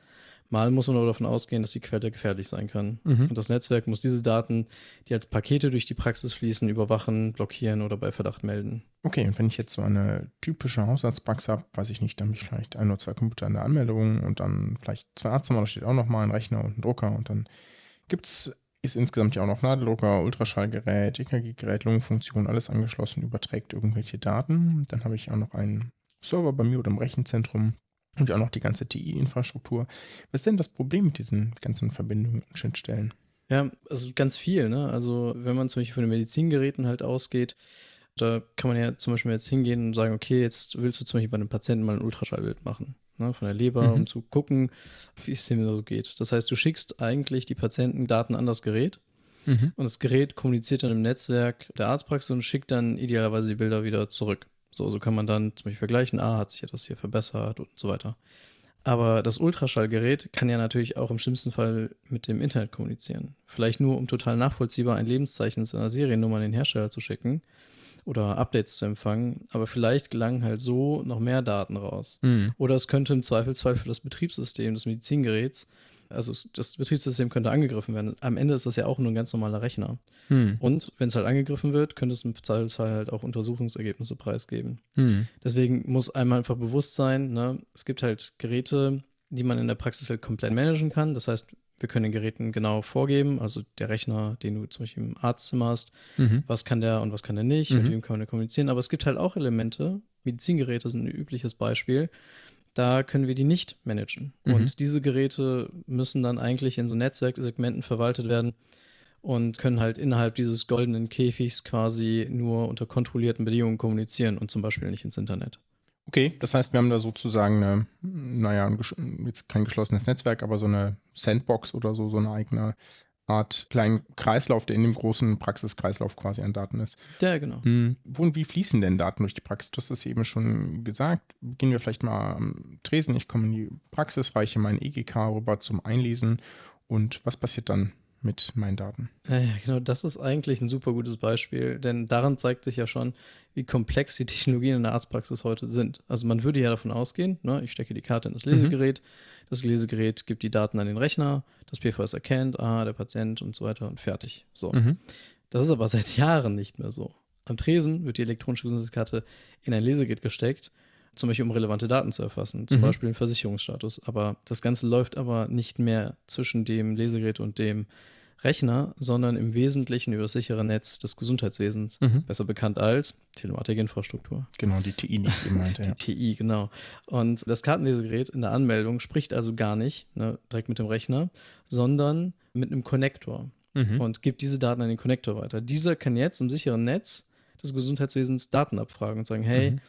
Speaker 5: Mal muss man aber davon ausgehen, dass die Quelle gefährlich sein kann. Mhm. Und das Netzwerk muss diese Daten, die als Pakete durch die Praxis fließen, überwachen, blockieren oder bei Verdacht melden.
Speaker 4: Okay, und wenn ich jetzt so eine typische Haushaltspraxis habe, weiß ich nicht, dann habe ich vielleicht ein oder zwei Computer in der Anmeldung und dann vielleicht zwei Arztzimmer, da steht auch nochmal ein Rechner und ein Drucker und dann gibt es ist insgesamt ja auch noch Nadeldrucker, Ultraschallgerät, EKG-Gerät, Lungenfunktion, alles angeschlossen, überträgt irgendwelche Daten. Dann habe ich auch noch einen Server bei mir oder im Rechenzentrum und auch noch die ganze TI-Infrastruktur. Was ist denn das Problem mit diesen ganzen Verbindungen und Schnittstellen?
Speaker 5: Ja, also ganz viel. Ne? Also wenn man zum Beispiel von den Medizingeräten halt ausgeht, da kann man ja zum Beispiel jetzt hingehen und sagen, okay, jetzt willst du zum Beispiel bei einem Patienten mal ein Ultraschallbild machen, ne, von der Leber, mhm. um zu gucken, wie es dem so geht. Das heißt, du schickst eigentlich die Patientendaten an das Gerät mhm. und das Gerät kommuniziert dann im Netzwerk der Arztpraxis und schickt dann idealerweise die Bilder wieder zurück. So, so kann man dann zum Beispiel vergleichen, ah, hat sich etwas hier verbessert und so weiter. Aber das Ultraschallgerät kann ja natürlich auch im schlimmsten Fall mit dem Internet kommunizieren. Vielleicht nur, um total nachvollziehbar ein Lebenszeichen seiner Seriennummer an den Hersteller zu schicken. oder Updates zu empfangen, aber vielleicht gelangen halt so noch mehr Daten raus. Mhm. Oder es könnte im Zweifelsfall für das Betriebssystem des Medizingeräts, also das Betriebssystem könnte angegriffen werden. Am Ende ist das ja auch nur ein ganz normaler Rechner. Mhm. Und wenn es halt angegriffen wird, könnte es im Zweifelsfall halt auch Untersuchungsergebnisse preisgeben. Mhm. Deswegen muss einmal einfach bewusst sein, ne, es gibt halt Geräte, die man in der Praxis halt komplett managen kann. Das heißt, wir können den Geräten genau vorgeben, also der Rechner, den du zum Beispiel im Arztzimmer hast, mhm. was kann der und was kann der nicht, mhm. mit wem kann man kommunizieren. Aber es gibt halt auch Elemente, Medizingeräte sind ein übliches Beispiel, da können wir die nicht managen. Mhm. Und diese Geräte müssen dann eigentlich in so Netzwerksegmenten verwaltet werden und können halt innerhalb dieses goldenen Käfigs quasi nur unter kontrollierten Bedingungen kommunizieren und zum Beispiel nicht ins Internet.
Speaker 4: Okay, das heißt, wir haben da sozusagen eine, naja, jetzt kein geschlossenes Netzwerk, aber so eine Sandbox oder so, so eine eigene Art kleinen Kreislauf, der in dem großen Praxiskreislauf quasi an Daten ist.
Speaker 5: Ja, genau.
Speaker 4: Hm, wo und wie fließen denn Daten durch die Praxis? Du hast es eben schon gesagt. Beginnen wir vielleicht mal am Tresen. Ich komme in die Praxis, reiche mein EGK rüber zum Einlesen. Und was passiert dann? Mit meinen Daten.
Speaker 5: Ja, genau, das ist eigentlich ein super gutes Beispiel, denn daran zeigt sich ja schon, wie komplex die Technologien in der Arztpraxis heute sind. Also man würde ja davon ausgehen, ne, ich stecke die Karte in das Lesegerät, mhm. das Lesegerät gibt die Daten an den Rechner, das PVS erkennt, ah, der Patient und so weiter und fertig. So. Mhm. Das ist aber seit Jahren nicht mehr so. Am Tresen wird die elektronische Gesundheitskarte in ein Lesegerät gesteckt zum Beispiel um relevante Daten zu erfassen, zum mhm. Beispiel den Versicherungsstatus. Aber das Ganze läuft aber nicht mehr zwischen dem Lesegerät und dem Rechner, sondern im Wesentlichen über das sichere Netz des Gesundheitswesens, mhm. besser bekannt als Telematikinfrastruktur.
Speaker 4: Genau, die TI nicht gemeint,
Speaker 5: ja. Die TI, genau. Und das Kartenlesegerät in der Anmeldung spricht also gar nicht ne, direkt mit dem Rechner, sondern mit einem Konnektor mhm. und gibt diese Daten an den Konnektor weiter. Dieser kann jetzt im sicheren Netz des Gesundheitswesens Daten abfragen und sagen, hey, mhm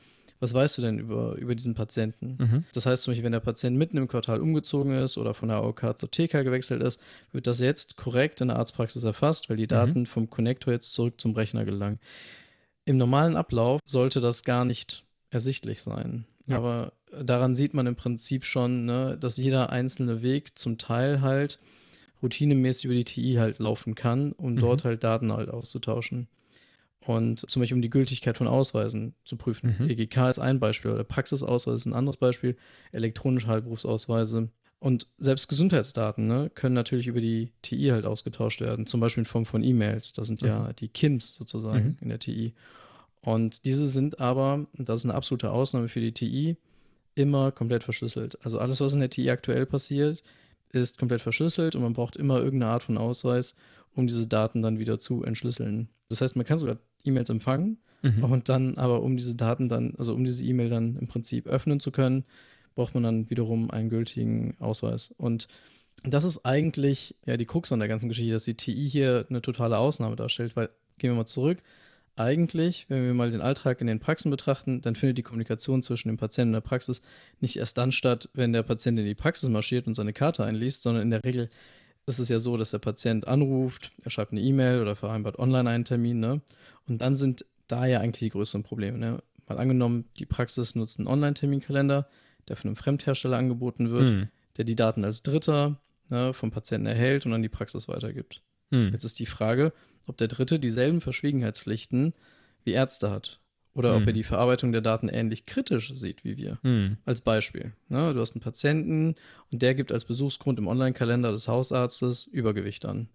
Speaker 5: was weißt du denn über, über diesen Patienten? Mhm. Das heißt zum Beispiel, wenn der Patient mitten im Quartal umgezogen ist oder von der AOK zur TK gewechselt ist, wird das jetzt korrekt in der Arztpraxis erfasst, weil die mhm. Daten mhm. vom Connector jetzt zurück zum Rechner gelangen. Im normalen Ablauf sollte das gar nicht ersichtlich sein. Ja. Aber daran sieht man im Prinzip schon, ne, dass jeder einzelne Weg zum Teil halt routinemäßig über die TI halt laufen kann, um mhm. dort halt Daten halt auszutauschen. Und zum Beispiel um die Gültigkeit von Ausweisen zu prüfen. Mhm. EGK ist ein Beispiel oder Praxisausweis ist ein anderes Beispiel, elektronische Heilberufsausweise. Und selbst Gesundheitsdaten ne, können natürlich über die TI halt ausgetauscht werden, zum Beispiel in Form von E-Mails. Da sind mhm. ja die KIMs sozusagen mhm. in der TI. Und diese sind aber, das ist eine absolute Ausnahme für die TI, immer komplett verschlüsselt. Also alles, was in der TI aktuell passiert, ist komplett verschlüsselt und man braucht immer irgendeine Art von Ausweis, um diese Daten dann wieder zu entschlüsseln. Das heißt, man kann sogar E-Mails empfangen mhm. und dann aber, um diese Daten dann, also um diese E-Mail dann im Prinzip öffnen zu können, braucht man dann wiederum einen gültigen Ausweis. Und das ist eigentlich ja die Krux an der ganzen Geschichte, dass die TI hier eine totale Ausnahme darstellt, weil, gehen wir mal zurück, eigentlich, wenn wir mal den Alltag in den Praxen betrachten, dann findet die Kommunikation zwischen dem Patienten und der Praxis nicht erst dann statt, wenn der Patient in die Praxis marschiert und seine Karte einliest, sondern in der Regel ist es ja so, dass der Patient anruft, er schreibt eine E-Mail oder vereinbart online einen Termin, ne? Und dann sind da ja eigentlich die größeren Probleme, ne? Mal angenommen, die Praxis nutzt einen Online-Terminkalender, der von einem Fremdhersteller angeboten wird, mhm. der die Daten als Dritter ne, vom Patienten erhält und an die Praxis weitergibt. Mhm. Jetzt ist die Frage, ob der Dritte dieselben Verschwiegenheitspflichten wie Ärzte hat oder mhm. ob er hm. die Verarbeitung der Daten ähnlich kritisch sieht wie wir. Mhm. Als Beispiel. Ne, du hast einen Patienten und der gibt als Besuchsgrund im Online-Kalender des Hausarztes Übergewicht an.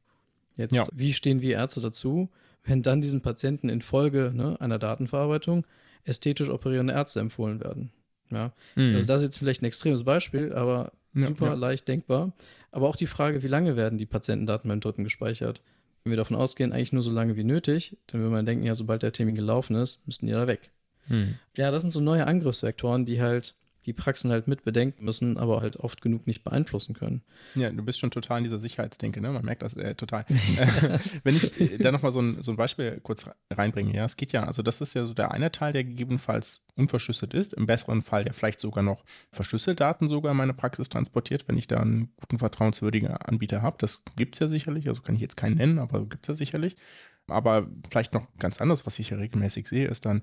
Speaker 5: Jetzt, ja. wie stehen wir Ärzte dazu, wenn dann diesen Patienten infolge ne, einer Datenverarbeitung ästhetisch operierende Ärzte empfohlen werden? Ja? Mhm. Also das ist jetzt vielleicht ein extremes Beispiel, aber super ja, ja. leicht denkbar. Aber auch die Frage, wie lange werden die Patientendaten beim Dritten gespeichert? Wenn wir davon ausgehen, eigentlich nur so lange wie nötig, dann würde man denken, ja, sobald der Termin gelaufen ist, müssten die da weg. Hm. Ja, das sind so neue Angriffsvektoren, die halt die Praxen halt mit bedenken müssen, aber halt oft genug nicht beeinflussen können.
Speaker 4: Ja, du bist schon total in dieser Sicherheitsdenke, ne? Man merkt das äh, total. Wenn ich äh, da nochmal so ein, so ein Beispiel kurz reinbringe, ja, es geht ja, also das ist ja so der eine Teil, der gegebenenfalls unverschlüsselt ist, im besseren Fall der vielleicht sogar noch verschlüsselt Daten sogar in meine Praxis transportiert, wenn ich da einen guten, vertrauenswürdigen Anbieter habe. Das gibt es ja sicherlich, also kann ich jetzt keinen nennen, aber gibt es ja sicherlich. Aber vielleicht noch ganz anders, was ich ja regelmäßig sehe, ist dann,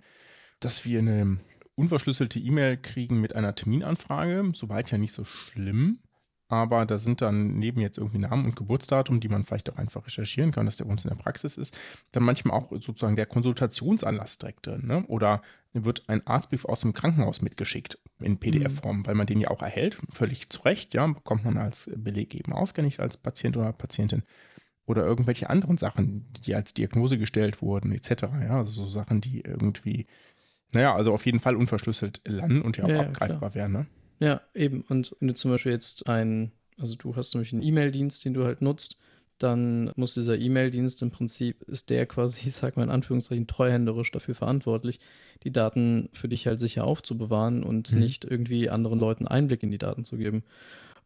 Speaker 4: dass wir eine unverschlüsselte E-Mail kriegen mit einer Terminanfrage, soweit ja nicht so schlimm. aber da sind dann neben jetzt irgendwie Namen und Geburtsdatum, die man vielleicht auch einfach recherchieren kann, dass der bei uns in der Praxis ist, dann manchmal auch sozusagen der Konsultationsanlass direkt drin. Ne? Oder wird ein Arztbrief aus dem Krankenhaus mitgeschickt in PDF-Form, mhm. weil man den ja auch erhält, völlig zu Recht, ja, bekommt man als Beleg eben ausgehändigt als Patient oder Patientin. Oder irgendwelche anderen Sachen, die als Diagnose gestellt wurden, etc. Ja, also so Sachen, die irgendwie, naja, also auf jeden Fall unverschlüsselt landen und ja auch ja, abgreifbar klar. wären, ne?
Speaker 5: Ja, eben. Und wenn du zum Beispiel jetzt ein, also du hast nämlich einen E-Mail-Dienst, den du halt nutzt, dann muss dieser E-Mail-Dienst im Prinzip, ist der quasi, ich sag mal in Anführungszeichen, treuhänderisch dafür verantwortlich, die Daten für dich halt sicher aufzubewahren und mhm. nicht irgendwie anderen Leuten Einblick in die Daten zu geben.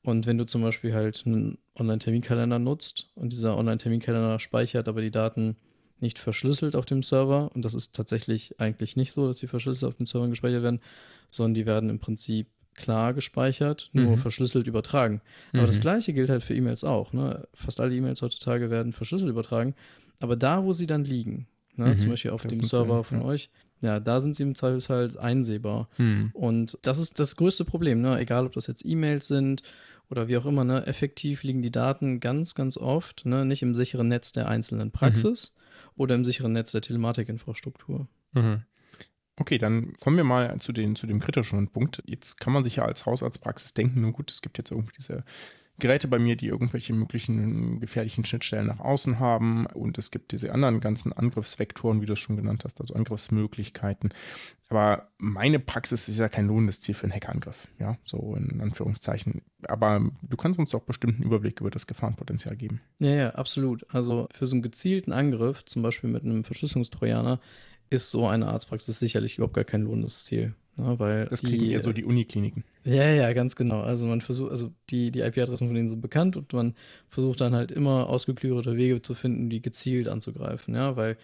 Speaker 5: Und wenn du zum Beispiel halt einen Online-Terminkalender nutzt und dieser Online-Terminkalender speichert aber die Daten nicht verschlüsselt auf dem Server, und das ist tatsächlich eigentlich nicht so, dass sie verschlüsselt auf den Servern gespeichert werden, sondern die werden im Prinzip klar gespeichert, nur mhm. verschlüsselt übertragen. Aber mhm. das gleiche gilt halt für E-Mails auch. Ne? Fast alle E-Mails heutzutage werden verschlüsselt übertragen. Aber da, wo sie dann liegen, ne? mhm. zum Beispiel auf das dem Server von ja. euch, ja, da sind sie im Zweifelsfall einsehbar. Mhm. Und das ist das größte Problem, ne? egal ob das jetzt E-Mails sind oder wie auch immer, ne? effektiv liegen die Daten ganz, ganz oft ne? nicht im sicheren Netz der einzelnen Praxis mhm. Oder im sicheren Netz der Telematikinfrastruktur.
Speaker 4: Mhm. Okay, dann kommen wir mal zu, den, zu dem kritischen Punkt. Jetzt kann man sich ja als Hausarztpraxis denken, nun gut, es gibt jetzt irgendwie diese Geräte bei mir, die irgendwelche möglichen gefährlichen Schnittstellen nach außen haben und es gibt diese anderen ganzen Angriffsvektoren, wie du es schon genannt hast, also Angriffsmöglichkeiten. Aber meine Praxis ist ja kein lohnendes Ziel für einen Hackerangriff, ja, so in Anführungszeichen. Aber du kannst uns doch bestimmt einen Überblick über das Gefahrenpotenzial geben.
Speaker 5: Ja, ja, absolut. Also für so einen gezielten Angriff, zum Beispiel mit einem Verschlüsselungstrojaner, ist so eine Arztpraxis sicherlich überhaupt gar kein lohnendes Ziel. Ne, weil
Speaker 4: das kriegen die, eher so die Unikliniken.
Speaker 5: Ja, ja, ganz genau. Also man versucht, also die, die IP-Adressen von denen sind bekannt und man versucht dann halt immer ausgeklügelte Wege zu finden, die gezielt anzugreifen, ja, weil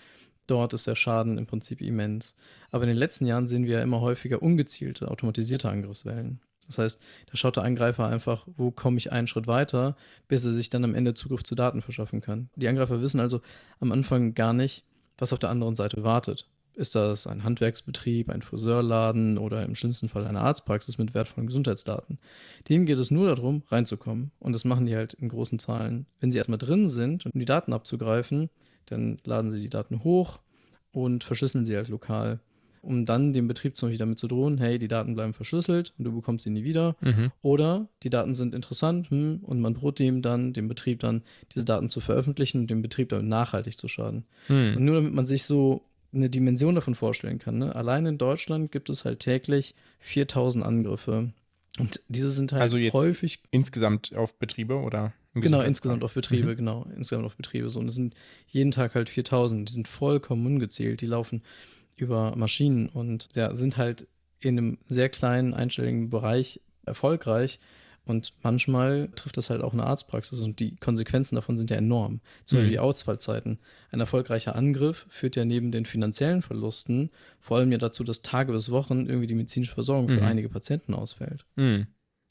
Speaker 5: dort ist der Schaden im Prinzip immens. Aber in den letzten Jahren sehen wir ja immer häufiger ungezielte, automatisierte Angriffswellen. Das heißt, da schaut der Angreifer einfach, wo komme ich einen Schritt weiter, bis er sich dann am Ende Zugriff zu Daten verschaffen kann. Die Angreifer wissen also am Anfang gar nicht, was auf der anderen Seite wartet. Ist das ein Handwerksbetrieb, ein Friseurladen oder im schlimmsten Fall eine Arztpraxis mit wertvollen Gesundheitsdaten? Denen geht es nur darum, reinzukommen. Und das machen die halt in großen Zahlen. Wenn sie erstmal drin sind, um die Daten abzugreifen, dann laden sie die Daten hoch und verschlüsseln sie halt lokal, um dann dem Betrieb zum Beispiel damit zu drohen, hey, die Daten bleiben verschlüsselt und du bekommst sie nie wieder. Mhm. Oder die Daten sind interessant hm, und man droht dem dann, dem Betrieb dann, diese Daten zu veröffentlichen und dem Betrieb damit nachhaltig zu schaden. Mhm. Und nur damit man sich so eine Dimension davon vorstellen kann. Ne? Allein in Deutschland gibt es halt täglich 4000 Angriffe. Und diese sind halt also jetzt häufig.
Speaker 4: Insgesamt auf Betriebe oder?
Speaker 5: Genau, insgesamt auf Betriebe, mhm. genau. Insgesamt auf Betriebe. So. Und es sind jeden Tag halt 4000. Die sind vollkommen ungezählt. Die laufen über Maschinen und ja, sind halt in einem sehr kleinen einstelligen Bereich erfolgreich. Und manchmal trifft das halt auch eine Arztpraxis und die Konsequenzen davon sind ja enorm. Zum mhm. Beispiel die Ausfallzeiten. Ein erfolgreicher Angriff führt ja neben den finanziellen Verlusten vor allem ja dazu, dass Tage bis Wochen irgendwie die medizinische Versorgung für mhm. einige Patienten ausfällt.
Speaker 4: Mhm.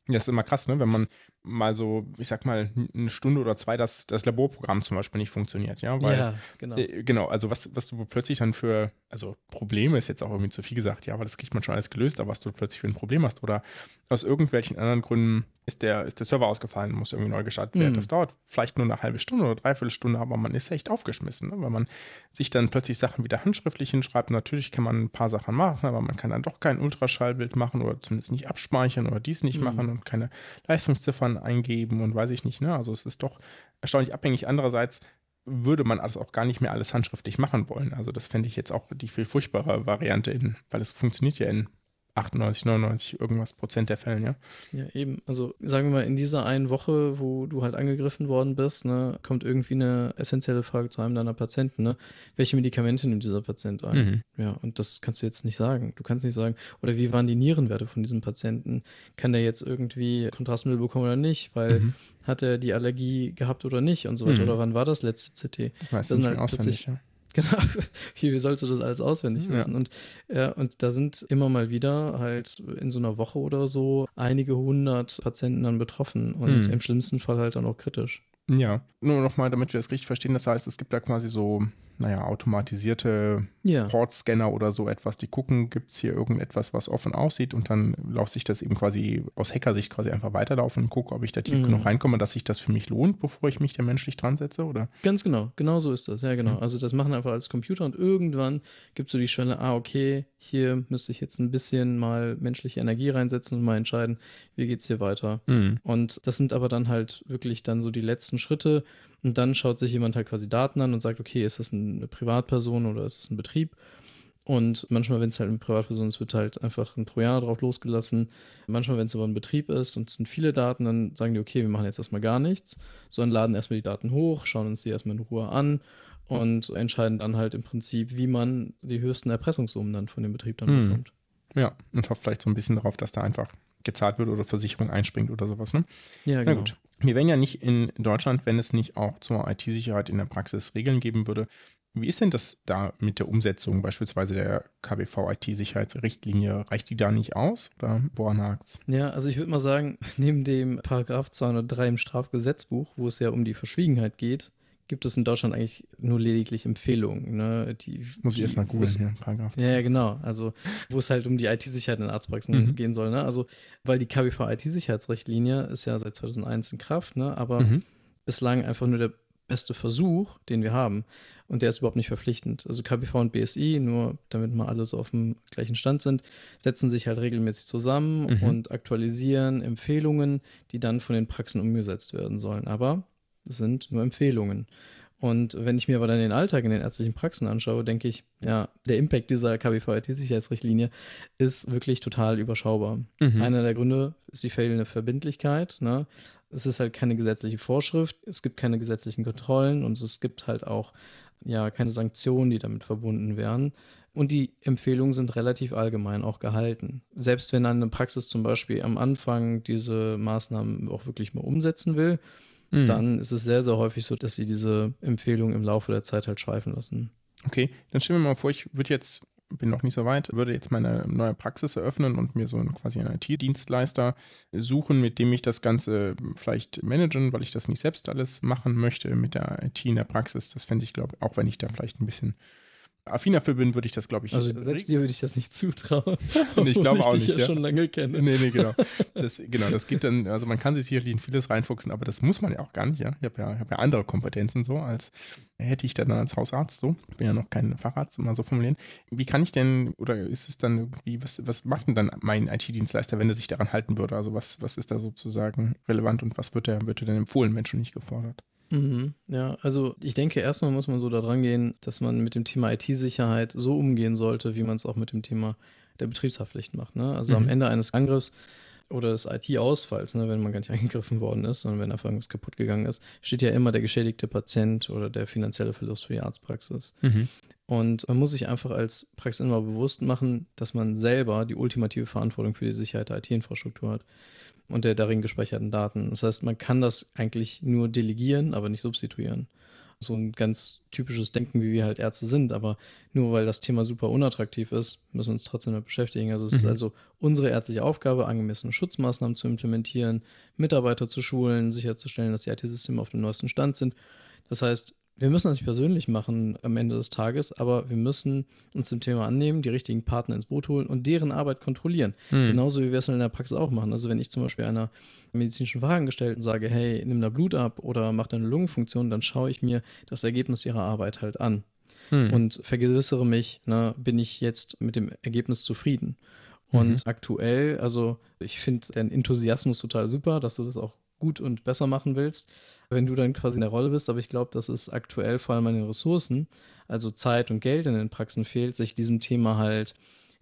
Speaker 4: Ja, ist immer krass, ne? wenn man mal so, ich sag mal, eine Stunde oder zwei das, das Laborprogramm zum Beispiel nicht funktioniert, ja. Weil, ja, genau. Äh, genau, also was, was du plötzlich dann für, also Probleme ist jetzt auch irgendwie zu viel gesagt, ja, aber das kriegt man schon alles gelöst, aber was du plötzlich für ein Problem hast oder aus irgendwelchen anderen Gründen ist der, ist der Server ausgefallen, muss irgendwie neu gestartet werden. Mhm. Das dauert vielleicht nur eine halbe Stunde oder dreiviertel Stunde, aber man ist echt aufgeschmissen, ne? weil man sich dann plötzlich Sachen wieder handschriftlich hinschreibt. Natürlich kann man ein paar Sachen machen, aber man kann dann doch kein Ultraschallbild machen oder zumindest nicht abspeichern oder dies nicht mhm. machen und keine Leistungsziffern eingeben und weiß ich nicht. Ne? Also es ist doch erstaunlich abhängig. Andererseits würde man das auch gar nicht mehr alles handschriftlich machen wollen. Also das fände ich jetzt auch die viel furchtbare Variante, in, weil es funktioniert ja in 98, 99, irgendwas Prozent der Fällen, ja.
Speaker 5: Ja, eben. Also sagen wir mal, in dieser einen Woche, wo du halt angegriffen worden bist, ne, kommt irgendwie eine essentielle Frage zu einem deiner Patienten, ne? Welche Medikamente nimmt dieser Patient ein? Mhm. Ja, und das kannst du jetzt nicht sagen. Du kannst nicht sagen, oder wie waren die Nierenwerte von diesem Patienten? Kann der jetzt irgendwie Kontrastmittel bekommen oder nicht? Weil mhm. hat er die Allergie gehabt oder nicht und so weiter? Mhm. Oder wann war das letzte CT?
Speaker 4: Das, das sind halt plötzlich, ja
Speaker 5: Genau, wie, wie sollst du das alles auswendig wissen? Ja. Und, ja, und da sind immer mal wieder halt in so einer Woche oder so einige hundert Patienten dann betroffen und mhm. im schlimmsten Fall halt dann auch kritisch.
Speaker 4: Ja, nur nochmal, damit wir das richtig verstehen. Das heißt, es gibt da quasi so, naja, automatisierte ja. Portscanner oder so etwas, die gucken, gibt es hier irgendetwas, was offen aussieht und dann lasse ich das eben quasi aus Hackersicht quasi einfach weiterlaufen und gucke, ob ich da tief mhm. genug reinkomme, dass sich das für mich lohnt, bevor ich mich da menschlich dran setze, oder?
Speaker 5: Ganz genau, genau so ist das, ja genau. Mhm. Also das machen einfach als Computer und irgendwann gibt es so die Schwelle, ah, okay, hier müsste ich jetzt ein bisschen mal menschliche Energie reinsetzen und mal entscheiden, wie geht es hier weiter. Mhm. Und das sind aber dann halt wirklich dann so die letzten Schritte und dann schaut sich jemand halt quasi Daten an und sagt, okay, ist das eine Privatperson oder ist das ein Betrieb? Und manchmal, wenn es halt eine Privatperson ist, wird halt einfach ein Trojaner drauf losgelassen. Manchmal, wenn es aber ein Betrieb ist und es sind viele Daten, dann sagen die, okay, wir machen jetzt erstmal gar nichts, sondern laden erstmal die Daten hoch, schauen uns die erstmal in Ruhe an und entscheiden dann halt im Prinzip, wie man die höchsten Erpressungssummen dann von dem Betrieb dann mhm. bekommt.
Speaker 4: Ja, und hofft vielleicht so ein bisschen darauf, dass da einfach gezahlt wird oder Versicherung einspringt oder sowas, ne?
Speaker 5: Ja, genau. Na gut.
Speaker 4: Wir wären ja nicht in Deutschland, wenn es nicht auch zur IT-Sicherheit in der Praxis Regeln geben würde. Wie ist denn das da mit der Umsetzung beispielsweise der KBV IT-Sicherheitsrichtlinie? Reicht die da nicht aus oder woran hakt's?
Speaker 5: Ja, also ich würde mal sagen, neben dem Paragraph 203 im Strafgesetzbuch, wo es ja um die Verschwiegenheit geht, gibt es in Deutschland eigentlich nur lediglich Empfehlungen. Ne? Die,
Speaker 4: Muss ich erstmal googeln hier,
Speaker 5: Paragraph. Ja, ja, genau. Also, wo es halt um die IT-Sicherheit in Arztpraxen mhm. gehen soll. Ne? Also, weil die KBV IT-Sicherheitsrichtlinie ist ja seit 2001 in Kraft, ne? aber mhm. bislang einfach nur der beste Versuch, den wir haben. Und der ist überhaupt nicht verpflichtend. Also KBV und BSI, nur damit mal alle so auf dem gleichen Stand sind, setzen sich halt regelmäßig zusammen mhm. und aktualisieren Empfehlungen, die dann von den Praxen umgesetzt werden sollen. Aber das sind nur Empfehlungen. Und wenn ich mir aber dann den Alltag in den ärztlichen Praxen anschaue, denke ich, ja, der Impact dieser KBVIT-Sicherheitsrichtlinie ist wirklich total überschaubar. Mhm. Einer der Gründe ist die fehlende Verbindlichkeit. Ne? Es ist halt keine gesetzliche Vorschrift, es gibt keine gesetzlichen Kontrollen und es gibt halt auch ja keine Sanktionen, die damit verbunden wären. Und die Empfehlungen sind relativ allgemein auch gehalten. Selbst wenn eine Praxis zum Beispiel am Anfang diese Maßnahmen auch wirklich mal umsetzen will, mhm. dann ist es sehr, sehr häufig so, dass sie diese Empfehlung im Laufe der Zeit halt schweifen lassen.
Speaker 4: Okay, dann stellen wir mal vor, ich würde jetzt, bin noch nicht so weit, würde jetzt meine neue Praxis eröffnen und mir so einen, quasi einen IT-Dienstleister suchen, mit dem ich das Ganze vielleicht managen, weil ich das nicht selbst alles machen möchte mit der IT in der Praxis. Das fände ich, glaube ich, auch wenn ich da vielleicht ein bisschen affiner für bin, würde ich das, glaube ich.
Speaker 5: Also selbst dir würde ich das nicht zutrauen.
Speaker 4: Und ich glaube auch nicht.
Speaker 5: Ich ja, schon lange kenne.
Speaker 4: Nee, nee, genau. Das, genau, das gibt dann, also man kann sich sicherlich in vieles reinfuchsen, aber das muss man ja auch gar nicht, ja. Ich habe ja, hab ja andere Kompetenzen so, als hätte ich dann als Hausarzt so. Ich bin ja noch kein Facharzt, immer so formulieren. Wie kann ich denn, oder ist es dann irgendwie, was, was macht denn dann mein IT-Dienstleister, wenn er sich daran halten würde? Also was, was ist da sozusagen relevant und was wird er, wird er denn empfohlen, Menschen nicht gefordert?
Speaker 5: Mhm, ja, also ich denke, erstmal muss man so daran gehen, dass man mit dem Thema IT-Sicherheit so umgehen sollte, wie man es auch mit dem Thema der Betriebshaftpflicht macht. Ne? Also mhm. am Ende eines Angriffs oder des IT-Ausfalls, ne, wenn man gar nicht eingegriffen worden ist, sondern wenn einfach irgendwas kaputt gegangen ist, steht ja immer der geschädigte Patient oder der finanzielle Verlust für die Arztpraxis. Mhm. Und man muss sich einfach als Praxisinhaber bewusst machen, dass man selber die ultimative Verantwortung für die Sicherheit der IT-Infrastruktur hat und der darin gespeicherten Daten. Das heißt, man kann das eigentlich nur delegieren, aber nicht substituieren. So ein ganz typisches Denken, wie wir halt Ärzte sind, aber nur weil das Thema super unattraktiv ist, müssen wir uns trotzdem damit beschäftigen. Also es mhm. ist also unsere ärztliche Aufgabe, angemessene Schutzmaßnahmen zu implementieren, Mitarbeiter zu schulen, sicherzustellen, dass die IT-Systeme auf dem neuesten Stand sind. Das heißt, wir müssen das nicht persönlich machen am Ende des Tages, aber wir müssen uns dem Thema annehmen, die richtigen Partner ins Boot holen und deren Arbeit kontrollieren. Hm. Genauso wie wir es in der Praxis auch machen. Also wenn ich zum Beispiel einer medizinischen Fachangestellten sage, hey, nimm da Blut ab oder mach deine Lungenfunktion, dann schaue ich mir das Ergebnis ihrer Arbeit halt an hm. und vergewissere mich, ne, bin ich jetzt mit dem Ergebnis zufrieden. Und mhm. aktuell, also ich finde den Enthusiasmus total super, dass du das auch gut und besser machen willst, wenn du dann quasi in der Rolle bist. Aber ich glaube, dass es aktuell vor allem an den Ressourcen, also Zeit und Geld in den Praxen fehlt, sich diesem Thema halt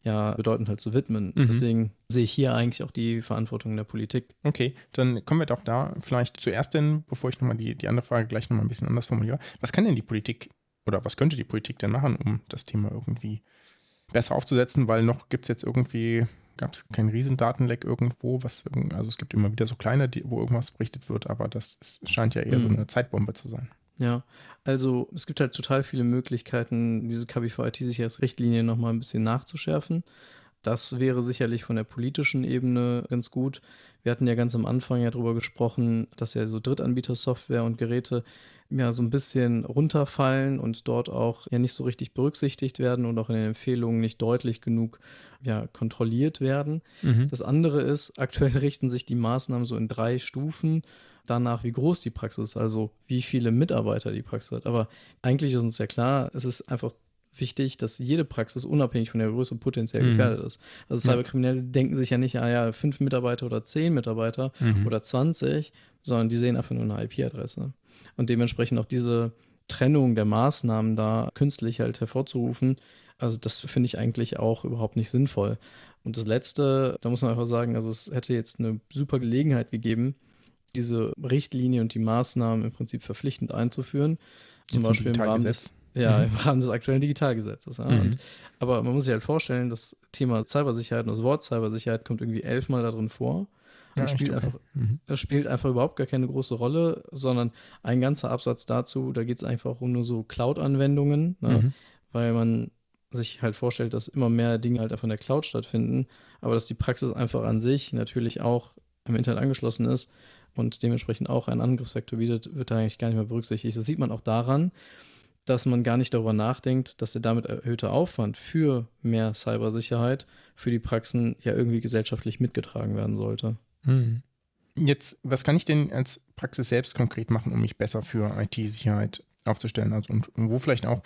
Speaker 5: ja bedeutend halt zu widmen. Mhm. Deswegen sehe ich hier eigentlich auch die Verantwortung der Politik.
Speaker 4: Okay, dann kommen wir doch da vielleicht zuerst denn, bevor ich nochmal die, die andere Frage gleich nochmal ein bisschen anders formuliere. Was kann denn die Politik oder was könnte die Politik denn machen, um das Thema irgendwie besser aufzusetzen, weil noch gibt es jetzt irgendwie, gab es kein Riesendatenleck irgendwo, was, also es gibt immer wieder so kleine, die, wo irgendwas berichtet wird, aber das ist, scheint ja eher mhm. so eine Zeitbombe zu sein.
Speaker 5: Ja, also es gibt halt total viele Möglichkeiten, diese KBV-IT-Sicherheitsrichtlinie nochmal ein bisschen nachzuschärfen. Das wäre sicherlich von der politischen Ebene ganz gut. Wir hatten ja ganz am Anfang ja darüber gesprochen, dass ja so Drittanbieter-Software und Geräte ja so ein bisschen runterfallen und dort auch ja nicht so richtig berücksichtigt werden und auch in den Empfehlungen nicht deutlich genug ja, kontrolliert werden. Mhm. Das andere ist, aktuell richten sich die Maßnahmen so in drei Stufen danach, wie groß die Praxis ist, also wie viele Mitarbeiter die Praxis hat. Aber eigentlich ist uns ja klar, es ist einfach wichtig, dass jede Praxis unabhängig von der Größe potenziell mhm. gefährdet ist. Also Cyberkriminelle denken sich ja nicht, ah ja, fünf Mitarbeiter oder zehn Mitarbeiter mhm. oder 20, sondern die sehen einfach nur eine IP-Adresse. Und dementsprechend auch diese Trennung der Maßnahmen da künstlich halt hervorzurufen, also das finde ich eigentlich auch überhaupt nicht sinnvoll. Und das Letzte, da muss man einfach sagen, also es hätte jetzt eine super Gelegenheit gegeben, diese Richtlinie und die Maßnahmen im Prinzip verpflichtend einzuführen. Zum Beispiel im Rahmen des, ja, mhm. im Rahmen des aktuellen Digitalgesetzes. Ja. Mhm. Und, aber man muss sich halt vorstellen, das Thema Cybersicherheit und das Wort Cybersicherheit kommt irgendwie elfmal darin vor. Ja, spielt einfach, mhm. das spielt einfach überhaupt gar keine große Rolle, sondern ein ganzer Absatz dazu, da geht es einfach um nur so Cloud-Anwendungen, ne? mhm. weil man sich halt vorstellt, dass immer mehr Dinge halt einfach in der Cloud stattfinden, aber dass die Praxis einfach an sich natürlich auch im Internet angeschlossen ist und dementsprechend auch einen Angriffsvektor bietet, wird da eigentlich gar nicht mehr berücksichtigt. Das sieht man auch daran, dass man gar nicht darüber nachdenkt, dass der damit erhöhte Aufwand für mehr Cybersicherheit für die Praxen ja irgendwie gesellschaftlich mitgetragen werden sollte.
Speaker 4: Hm. Jetzt, was kann ich denn als Praxis selbst konkret machen, um mich besser für IT-Sicherheit aufzustellen? Also und, und wo vielleicht auch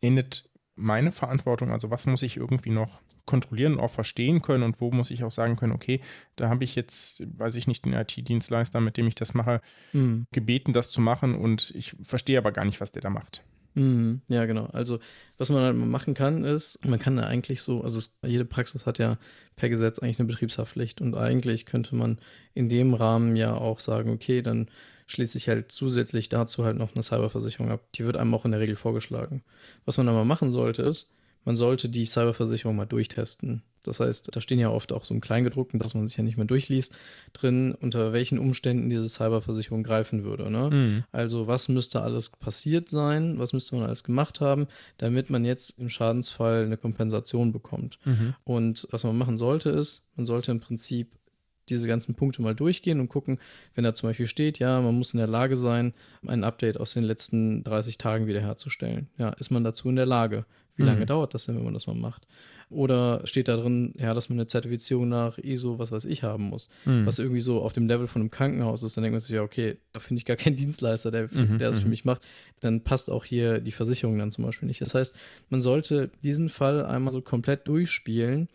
Speaker 4: endet meine Verantwortung? Also was muss ich irgendwie noch kontrollieren und auch verstehen können und wo muss ich auch sagen können, okay, da habe ich jetzt, weiß ich nicht, den IT-Dienstleister, mit dem ich das mache, mhm. gebeten, das zu machen und ich verstehe aber gar nicht, was der da macht.
Speaker 5: Mhm, ja, genau. Also, was man halt mal machen kann, ist, man kann da eigentlich so, also es, jede Praxis hat ja per Gesetz eigentlich eine Betriebshaftpflicht und eigentlich könnte man in dem Rahmen ja auch sagen, okay, dann schließe ich halt zusätzlich dazu halt noch eine Cyberversicherung ab. Die wird einem auch in der Regel vorgeschlagen. Was man dann mal machen sollte, ist, man sollte die Cyberversicherung mal durchtesten. Das heißt, da stehen ja oft auch so im Kleingedruckten, dass man sich ja nicht mehr durchliest, drin, unter welchen Umständen diese Cyberversicherung greifen würde. Ne? Mhm. Also was müsste alles passiert sein, was müsste man alles gemacht haben, damit man jetzt im Schadensfall eine Kompensation bekommt. Mhm. Und was man machen sollte, ist, man sollte im Prinzip diese ganzen Punkte mal durchgehen und gucken, wenn da zum Beispiel steht, ja, man muss in der Lage sein, ein Update aus den letzten 30 Tagen wiederherzustellen. Ja, ist man dazu in der Lage? Wie lange mhm. dauert das denn, wenn man das mal macht? Oder steht da drin, ja, dass man eine Zertifizierung nach ISO, was weiß ich, haben muss, mhm. was irgendwie so auf dem Level von einem Krankenhaus ist, dann denkt man sich, ja, okay, da finde ich gar keinen Dienstleister, der, mhm. der das für mhm. mich macht. Dann passt auch hier die Versicherung dann zum Beispiel nicht. Das heißt, man sollte diesen Fall einmal so komplett durchspielen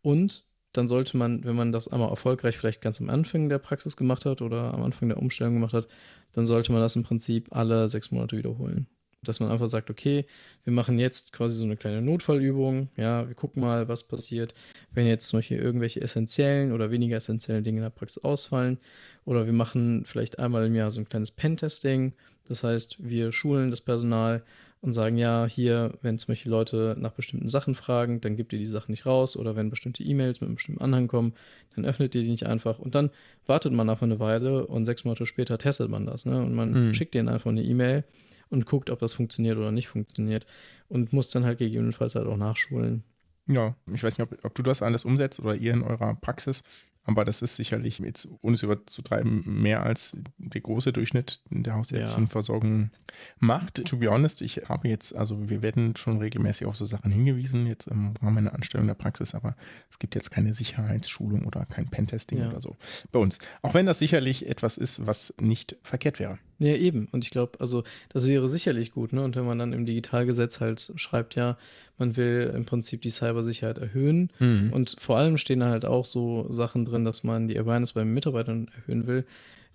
Speaker 5: und dann sollte man, wenn man das einmal erfolgreich vielleicht ganz am Anfang der Praxis gemacht hat oder am Anfang der Umstellung gemacht hat, dann sollte man das im Prinzip alle sechs Monate wiederholen. Dass man einfach sagt, okay, wir machen jetzt quasi so eine kleine Notfallübung, ja, wir gucken mal, was passiert, wenn jetzt zum Beispiel irgendwelche essentiellen oder weniger essentiellen Dinge in der Praxis ausfallen. Oder wir machen vielleicht einmal im Jahr so ein kleines Pen-Testing. Das heißt, wir schulen das Personal, und sagen, ja, hier, wenn zum Beispiel Leute nach bestimmten Sachen fragen, dann gibt ihr die Sachen nicht raus oder wenn bestimmte E-Mails mit einem bestimmten Anhang kommen, dann öffnet ihr die nicht einfach und dann wartet man einfach eine Weile und sechs Monate später testet man das ne? und man mhm. schickt denen einfach eine E-Mail und guckt, ob das funktioniert oder nicht funktioniert und muss dann halt gegebenenfalls halt auch nachschulen.
Speaker 4: Ja, ich weiß nicht, ob, ob, du das alles umsetzt oder ihr in eurer Praxis, aber das ist sicherlich jetzt, ohne es überzutreiben, mehr als der große Durchschnitt der Hausärztinnenversorgung ja. macht. To be honest, ich habe jetzt, also wir werden schon regelmäßig auf so Sachen hingewiesen, jetzt im Rahmen meiner Anstellung der Praxis, aber es gibt jetzt keine Sicherheitsschulung oder kein Pentesting ja. oder so bei uns. Auch wenn das sicherlich etwas ist, was nicht verkehrt wäre.
Speaker 5: Ja, eben. Und ich glaube, also das wäre sicherlich gut, ne? Und wenn man dann im Digitalgesetz halt schreibt, ja, man will im Prinzip die Cybersicherheit erhöhen. Mhm. Und vor allem stehen da halt auch so Sachen drin, dass man die Awareness bei den Mitarbeitern erhöhen will.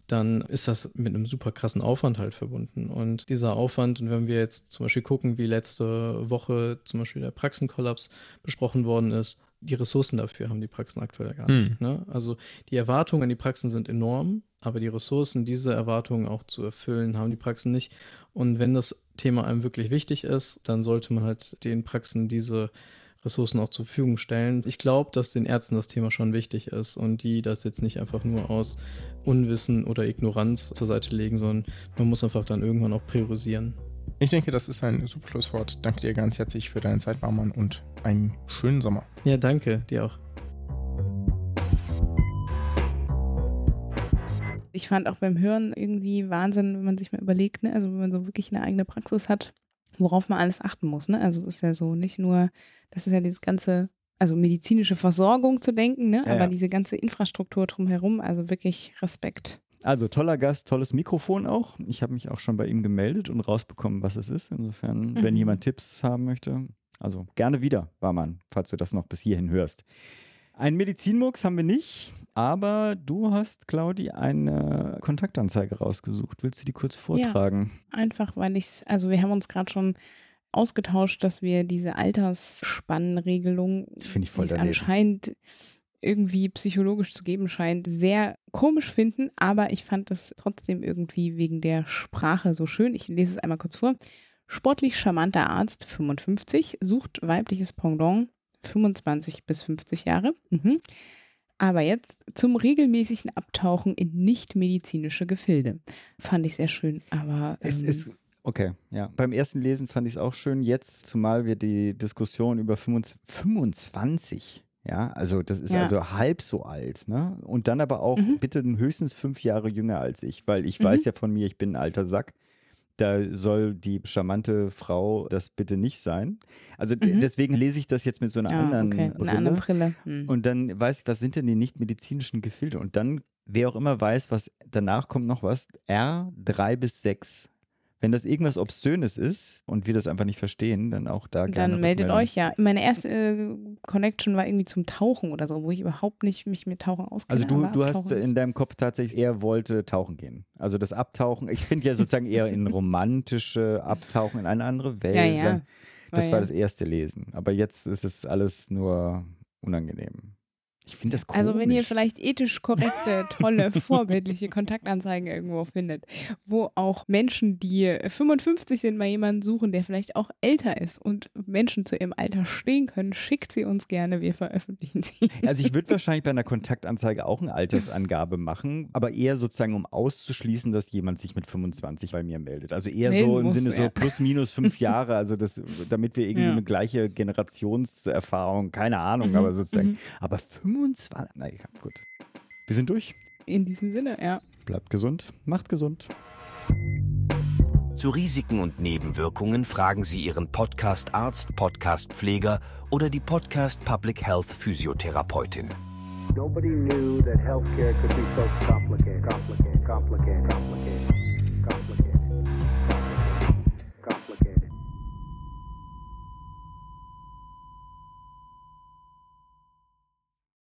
Speaker 5: Dann ist das mit einem super krassen Aufwand halt verbunden. Und dieser Aufwand, und wenn wir jetzt zum Beispiel gucken, wie letzte Woche zum Beispiel der Praxenkollaps besprochen worden ist, die Ressourcen dafür haben die Praxen aktuell gar nicht. Mhm. Ne? Also die Erwartungen an die Praxen sind enorm, aber die Ressourcen, diese Erwartungen auch zu erfüllen, haben die Praxen nicht. Und wenn das Thema einem wirklich wichtig ist, dann sollte man halt den Praxen diese Ressourcen auch zur Verfügung stellen. Ich glaube, dass den Ärzten das Thema schon wichtig ist und die das jetzt nicht einfach nur aus Unwissen oder Ignoranz zur Seite legen, sondern man muss einfach dann irgendwann auch priorisieren.
Speaker 4: Ich denke, das ist ein super Schlusswort. Danke dir ganz herzlich für deine Zeit, Baumann, und einen schönen Sommer.
Speaker 5: Ja, danke, dir auch.
Speaker 3: Ich fand auch beim Hören irgendwie Wahnsinn, wenn man sich mal überlegt, ne? also wenn man so wirklich eine eigene Praxis hat, worauf man alles achten muss. Ne? Also es ist ja so nicht nur, das ist ja dieses ganze, also medizinische Versorgung zu denken, ne? Ja, aber ja. diese ganze Infrastruktur drumherum, also wirklich Respekt.
Speaker 2: Also toller Gast, tolles Mikrofon auch. Ich habe mich auch schon bei ihm gemeldet und rausbekommen, was es ist. Insofern, mhm. wenn jemand Tipps haben möchte, also gerne wieder, Barmann, falls du das noch bis hierhin hörst. Ein Medizinmux haben wir nicht, aber du hast, Claudi, eine Kontaktanzeige rausgesucht. Willst du die kurz vortragen?
Speaker 3: Ja, einfach, weil ich es, also wir haben uns gerade schon ausgetauscht, dass wir diese Altersspannenregelung,
Speaker 2: die ich voll
Speaker 3: anscheinend irgendwie psychologisch zu geben scheint, sehr komisch finden, aber ich fand das trotzdem irgendwie wegen der Sprache so schön. Ich lese es einmal kurz vor. Sportlich charmanter Arzt, 55, sucht weibliches Pendant 25 bis 50 Jahre. Mhm. Aber jetzt zum regelmäßigen Abtauchen in nicht-medizinische Gefilde. Fand ich sehr schön, aber.
Speaker 2: Ähm, es ist. Okay, ja. Beim ersten Lesen fand ich es auch schön. Jetzt, zumal wir die Diskussion über 25, ja, also das ist ja. also halb so alt, ne? Und dann aber auch mhm. bitte höchstens fünf Jahre jünger als ich, weil ich mhm. weiß ja von mir, ich bin ein alter Sack da soll die charmante Frau das bitte nicht sein. Also mhm. deswegen lese ich das jetzt mit so einer ah, anderen okay. Brille. Eine andere Brille. Mhm. Und dann weiß ich, was sind denn die nicht medizinischen Gefilde? Und dann, wer auch immer weiß, was danach kommt noch was, R 3 bis 6 wenn das irgendwas Obszönes ist und wir das einfach nicht verstehen, dann auch da gerne.
Speaker 3: Dann meldet euch ja. Meine erste äh, Connection war irgendwie zum Tauchen oder so, wo ich überhaupt nicht mich mit Tauchen auskenne.
Speaker 2: Also du, du hast in deinem Kopf tatsächlich eher wollte tauchen gehen. Also das Abtauchen, ich finde ja sozusagen eher in romantische Abtauchen in eine andere Welt. Ja, ja. Das war ja. das erste Lesen. Aber jetzt ist es alles nur unangenehm. Ich finde das komisch.
Speaker 3: Also wenn ihr vielleicht ethisch korrekte, tolle, vorbildliche Kontaktanzeigen irgendwo findet, wo auch Menschen, die 55 sind, mal jemanden suchen, der vielleicht auch älter ist und Menschen zu ihrem Alter stehen können, schickt sie uns gerne, wir veröffentlichen sie.
Speaker 2: Also ich würde wahrscheinlich bei einer Kontaktanzeige auch eine Altersangabe machen, aber eher sozusagen, um auszuschließen, dass jemand sich mit 25 bei mir meldet. Also eher Melden so im Sinne so plus minus fünf Jahre, also das, damit wir irgendwie ja. eine gleiche Generationserfahrung, keine Ahnung, mhm. aber sozusagen, mhm. aber 25 25. Na ja, gut. Wir sind durch.
Speaker 3: In diesem Sinne, ja.
Speaker 2: Bleibt gesund, macht gesund.
Speaker 1: Zu Risiken und Nebenwirkungen fragen Sie Ihren Podcast-Arzt, Podcast-Pfleger oder die Podcast Public Health Physiotherapeutin. Nobody knew that healthcare could be so complicated, complicated, complicated, complicated.